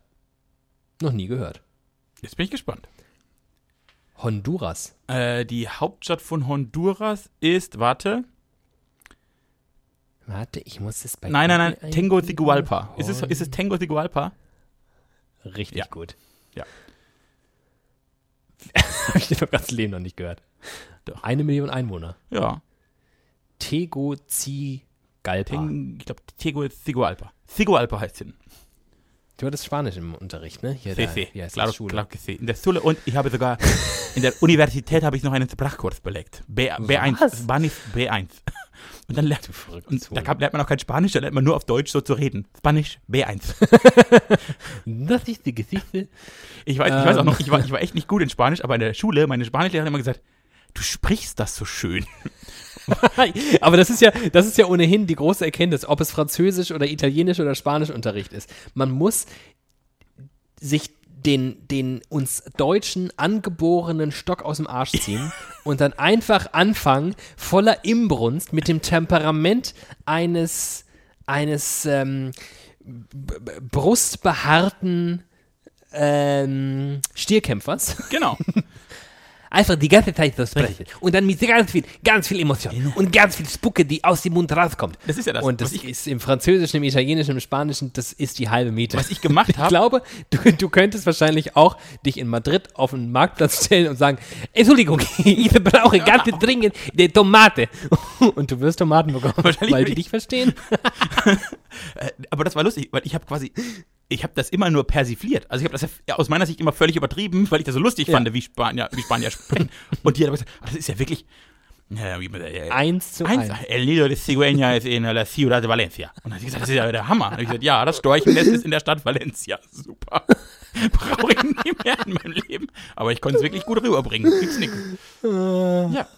Speaker 1: noch nie gehört.
Speaker 2: Jetzt bin ich gespannt.
Speaker 1: Honduras.
Speaker 2: Äh, die Hauptstadt von Honduras ist, warte.
Speaker 1: Warte, ich muss es bei.
Speaker 2: Nein, nein, nein, Tegucigalpa. Ist es, ist es Tegucigalpa?
Speaker 1: Richtig
Speaker 2: Ja.
Speaker 1: gut.
Speaker 2: Ja.
Speaker 1: Habe ich das ganze Leben noch nicht gehört.
Speaker 2: Doch.
Speaker 1: Eine Million Einwohner.
Speaker 2: Ja.
Speaker 1: Tegucigalpa.
Speaker 2: Teng, ich glaube, Tegucigalpa. Tegucigalpa heißt es.
Speaker 1: Du hattest Spanisch im Unterricht, ne? Hier,
Speaker 2: Sí,
Speaker 1: da,
Speaker 2: sí,
Speaker 1: heißt
Speaker 2: claro,
Speaker 1: Schule?
Speaker 2: claro que sí. In der Schule und ich habe sogar in der Universität habe ich noch einen Sprachkurs belegt. B, B1,
Speaker 1: Was?
Speaker 2: Spanisch B1. Und dann lernt, und da kann, lernt man auch kein Spanisch, da lernt man nur auf Deutsch so zu reden. Spanisch B1.
Speaker 1: Das ist die Geschichte.
Speaker 2: Ich weiß, ich weiß auch
Speaker 1: Ähm.
Speaker 2: noch, ich war, ich war echt nicht gut in Spanisch, aber in der Schule, meine Spanischlehrerin hat immer gesagt, du sprichst das so schön.
Speaker 1: Aber das ist ja, das ist ja ohnehin die große Erkenntnis, ob es Französisch oder Italienisch oder Spanischunterricht ist. Man muss sich den, den uns Deutschen angeborenen Stock aus dem Arsch ziehen und dann einfach anfangen, voller Imbrunst mit dem Temperament eines, eines ähm, brustbehaarten ähm, Stierkämpfers.
Speaker 2: Genau.
Speaker 1: Einfach die ganze Zeit so sprechen. Und dann mit ganz viel, ganz viel Emotion. Und ganz viel Spucke, die aus dem Mund rauskommt.
Speaker 2: Das ist ja das,
Speaker 1: Und das
Speaker 2: ich-
Speaker 1: ist im Französischen, im Italienischen, im Spanischen, das ist die halbe Miete.
Speaker 2: Was ich gemacht
Speaker 1: Ich
Speaker 2: habe,
Speaker 1: glaube, du, du könntest wahrscheinlich auch dich in Madrid auf einen Marktplatz stellen und sagen, Entschuldigung, ich brauche ganz dringend die Tomate. Und du wirst Tomaten bekommen, weil die
Speaker 2: ich-
Speaker 1: dich verstehen.
Speaker 2: aber das war lustig, weil ich habe quasi, ich habe das immer nur persifliert. Also ich habe das ja aus meiner Sicht immer völlig übertrieben, weil ich das so lustig
Speaker 1: Ja.
Speaker 2: fand, wie Spanier, wie Spanier sprechen. Und die hat aber gesagt, ah, das ist ja wirklich, ja, äh,
Speaker 1: Eins zu
Speaker 2: Eins,
Speaker 1: eins.
Speaker 2: El Nido de Cigüeña ist in la Ciudad de Valencia. Und dann hat sie gesagt, das ist ja der Hammer. Und ich gesagt, ja, das Storchennest ist in der Stadt Valencia. Super. Brauche ich nie mehr in meinem Leben. Aber ich konnte es wirklich gut rüberbringen. Krieg's nix. Ja,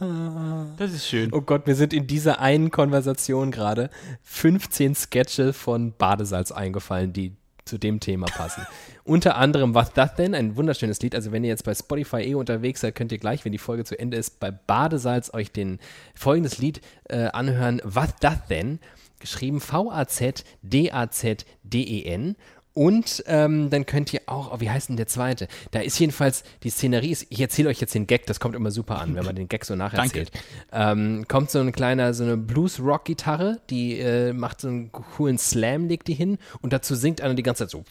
Speaker 2: das ist schön.
Speaker 1: Oh Gott, mir sind in dieser einen Konversation gerade 15 Sketche von Badesalz eingefallen, die zu dem Thema passen. Unter anderem Was das denn? Ein wunderschönes Lied. Also wenn ihr jetzt bei Spotify eh unterwegs seid, könnt ihr gleich, wenn die Folge zu Ende ist, bei Badesalz euch den folgendes Lied äh, anhören. Was das denn? Geschrieben V-A-Z-D-A-Z-D-E-N. Und ähm, dann könnt ihr auch, oh, wie heißt denn der zweite? Da ist jedenfalls, die Szenerie ist, ich erzähle euch jetzt den Gag, das kommt immer super an, wenn man den Gag so nacherzählt. Ähm, kommt so ein kleiner, so eine Blues-Rock-Gitarre, die äh, macht so einen coolen Slam, legt die hin und dazu singt einer die ganze Zeit so.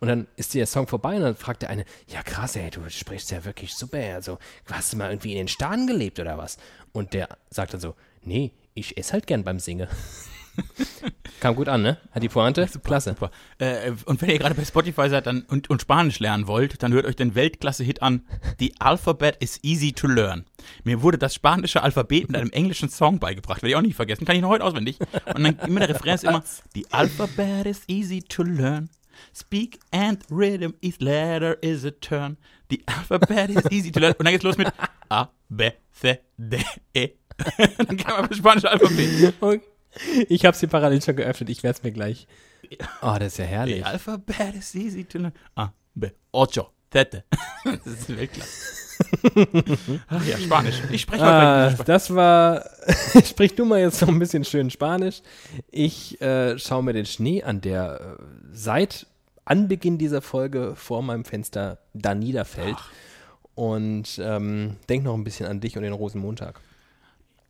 Speaker 1: Und dann ist der Song vorbei und dann fragt der eine, ja krass, ey, du sprichst ja wirklich super, also hast du mal irgendwie in den Staaten gelebt oder was? Und der sagt dann so, nee, ich esse halt gern beim Singen. Kam gut an, ne? Hat die Pointe? Klasse.
Speaker 2: Super. Äh, und wenn ihr gerade bei Spotify seid dann, und, und Spanisch lernen wollt, dann hört euch den Weltklasse-Hit an. The Alphabet is easy to learn. Mir wurde das spanische Alphabet mit einem englischen Song beigebracht. Werde ich auch nicht vergessen. Kann ich noch heute auswendig. Und dann immer der Refrain ist immer The Alphabet is easy to learn. Speak and rhythm, each letter is a turn. The alphabet is easy to learn. Und dann geht's los mit A, B, C, D, E. dann kann man das spanische Alphabet.
Speaker 1: Okay. Ich habe sie parallel schon geöffnet, ich werde es mir gleich. Oh, das ist ja herrlich.
Speaker 2: The alphabet is easy to learn. A, B, ocho, tete. Das ist Weltklasse. Ach ja, Spanisch. Ich spreche heute
Speaker 1: Ah,
Speaker 2: Spanisch.
Speaker 1: das war. Sprich du mal jetzt noch ein bisschen schön Spanisch. Ich äh, schaue mir den Schnee an, der äh, seit Anbeginn dieser Folge vor meinem Fenster da niederfällt. Und ähm, denk noch ein bisschen an dich und den Rosenmontag.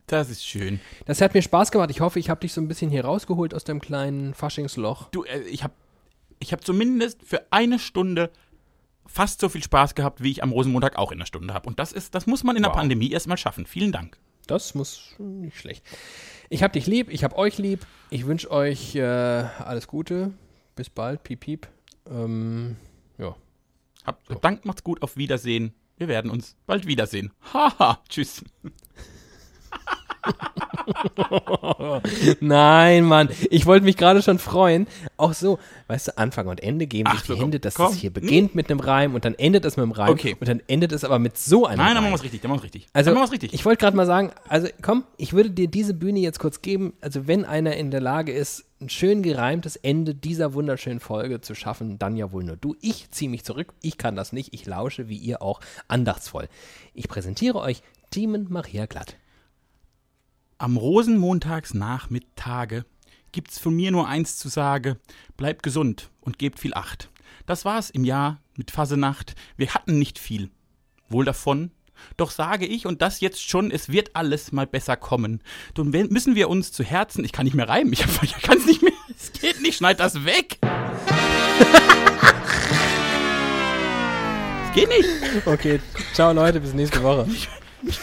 Speaker 2: Das ist schön.
Speaker 1: Das hat mir Spaß gemacht. Ich hoffe, ich habe dich so ein bisschen hier rausgeholt aus dem kleinen Faschingsloch.
Speaker 2: Du, äh, ich habe ich hab zumindest für eine Stunde fast so viel Spaß gehabt, wie ich am Rosenmontag auch in einer Stunde habe. Und das ist, das muss man in der
Speaker 1: Wow.
Speaker 2: Pandemie erstmal schaffen. Vielen Dank.
Speaker 1: Das muss nicht schlecht. Ich hab dich lieb, ich hab euch lieb. Ich wünsche euch äh, alles Gute. Bis bald. Piep, piep. Ähm, ja.
Speaker 2: Habt, Dank, macht's gut, auf Wiedersehen. Wir werden uns bald wiedersehen. Haha, tschüss.
Speaker 1: Nein, Mann. Ich wollte mich gerade schon freuen. Auch so, weißt du, Anfang und Ende geben
Speaker 2: Ach
Speaker 1: sich die Hände, dass
Speaker 2: komm.
Speaker 1: es hier beginnt mit einem Reim und dann endet es mit einem Reim.
Speaker 2: Okay.
Speaker 1: Und dann endet es aber mit so einem
Speaker 2: Nein, dann
Speaker 1: Reim.
Speaker 2: machen wir es richtig, dann machen wir es richtig.
Speaker 1: Also,
Speaker 2: dann machen richtig.
Speaker 1: ich wollte gerade mal sagen, also komm, ich würde dir diese Bühne jetzt kurz geben. Also, wenn einer in der Lage ist, ein schön gereimtes Ende dieser wunderschönen Folge zu schaffen, dann ja wohl nur du. Ich ziehe mich zurück, ich kann das nicht, ich lausche, wie ihr auch, andachtsvoll. Ich präsentiere euch Timon Maria Glatt.
Speaker 2: Am Rosenmontagsnachmittage gibt's von mir nur eins zu sagen. Bleibt gesund und gebt viel Acht. Das war's im Jahr mit Fasenacht. Wir hatten nicht viel. Wohl davon. Doch sage ich, und das jetzt schon, es wird alles mal besser kommen. Nun müssen wir uns zu Herzen, ich kann nicht mehr reimen, ich, ich kann es nicht mehr, es geht nicht, schneid das weg. es geht nicht.
Speaker 1: Okay, ciao Leute, bis nächste Woche.
Speaker 2: Ich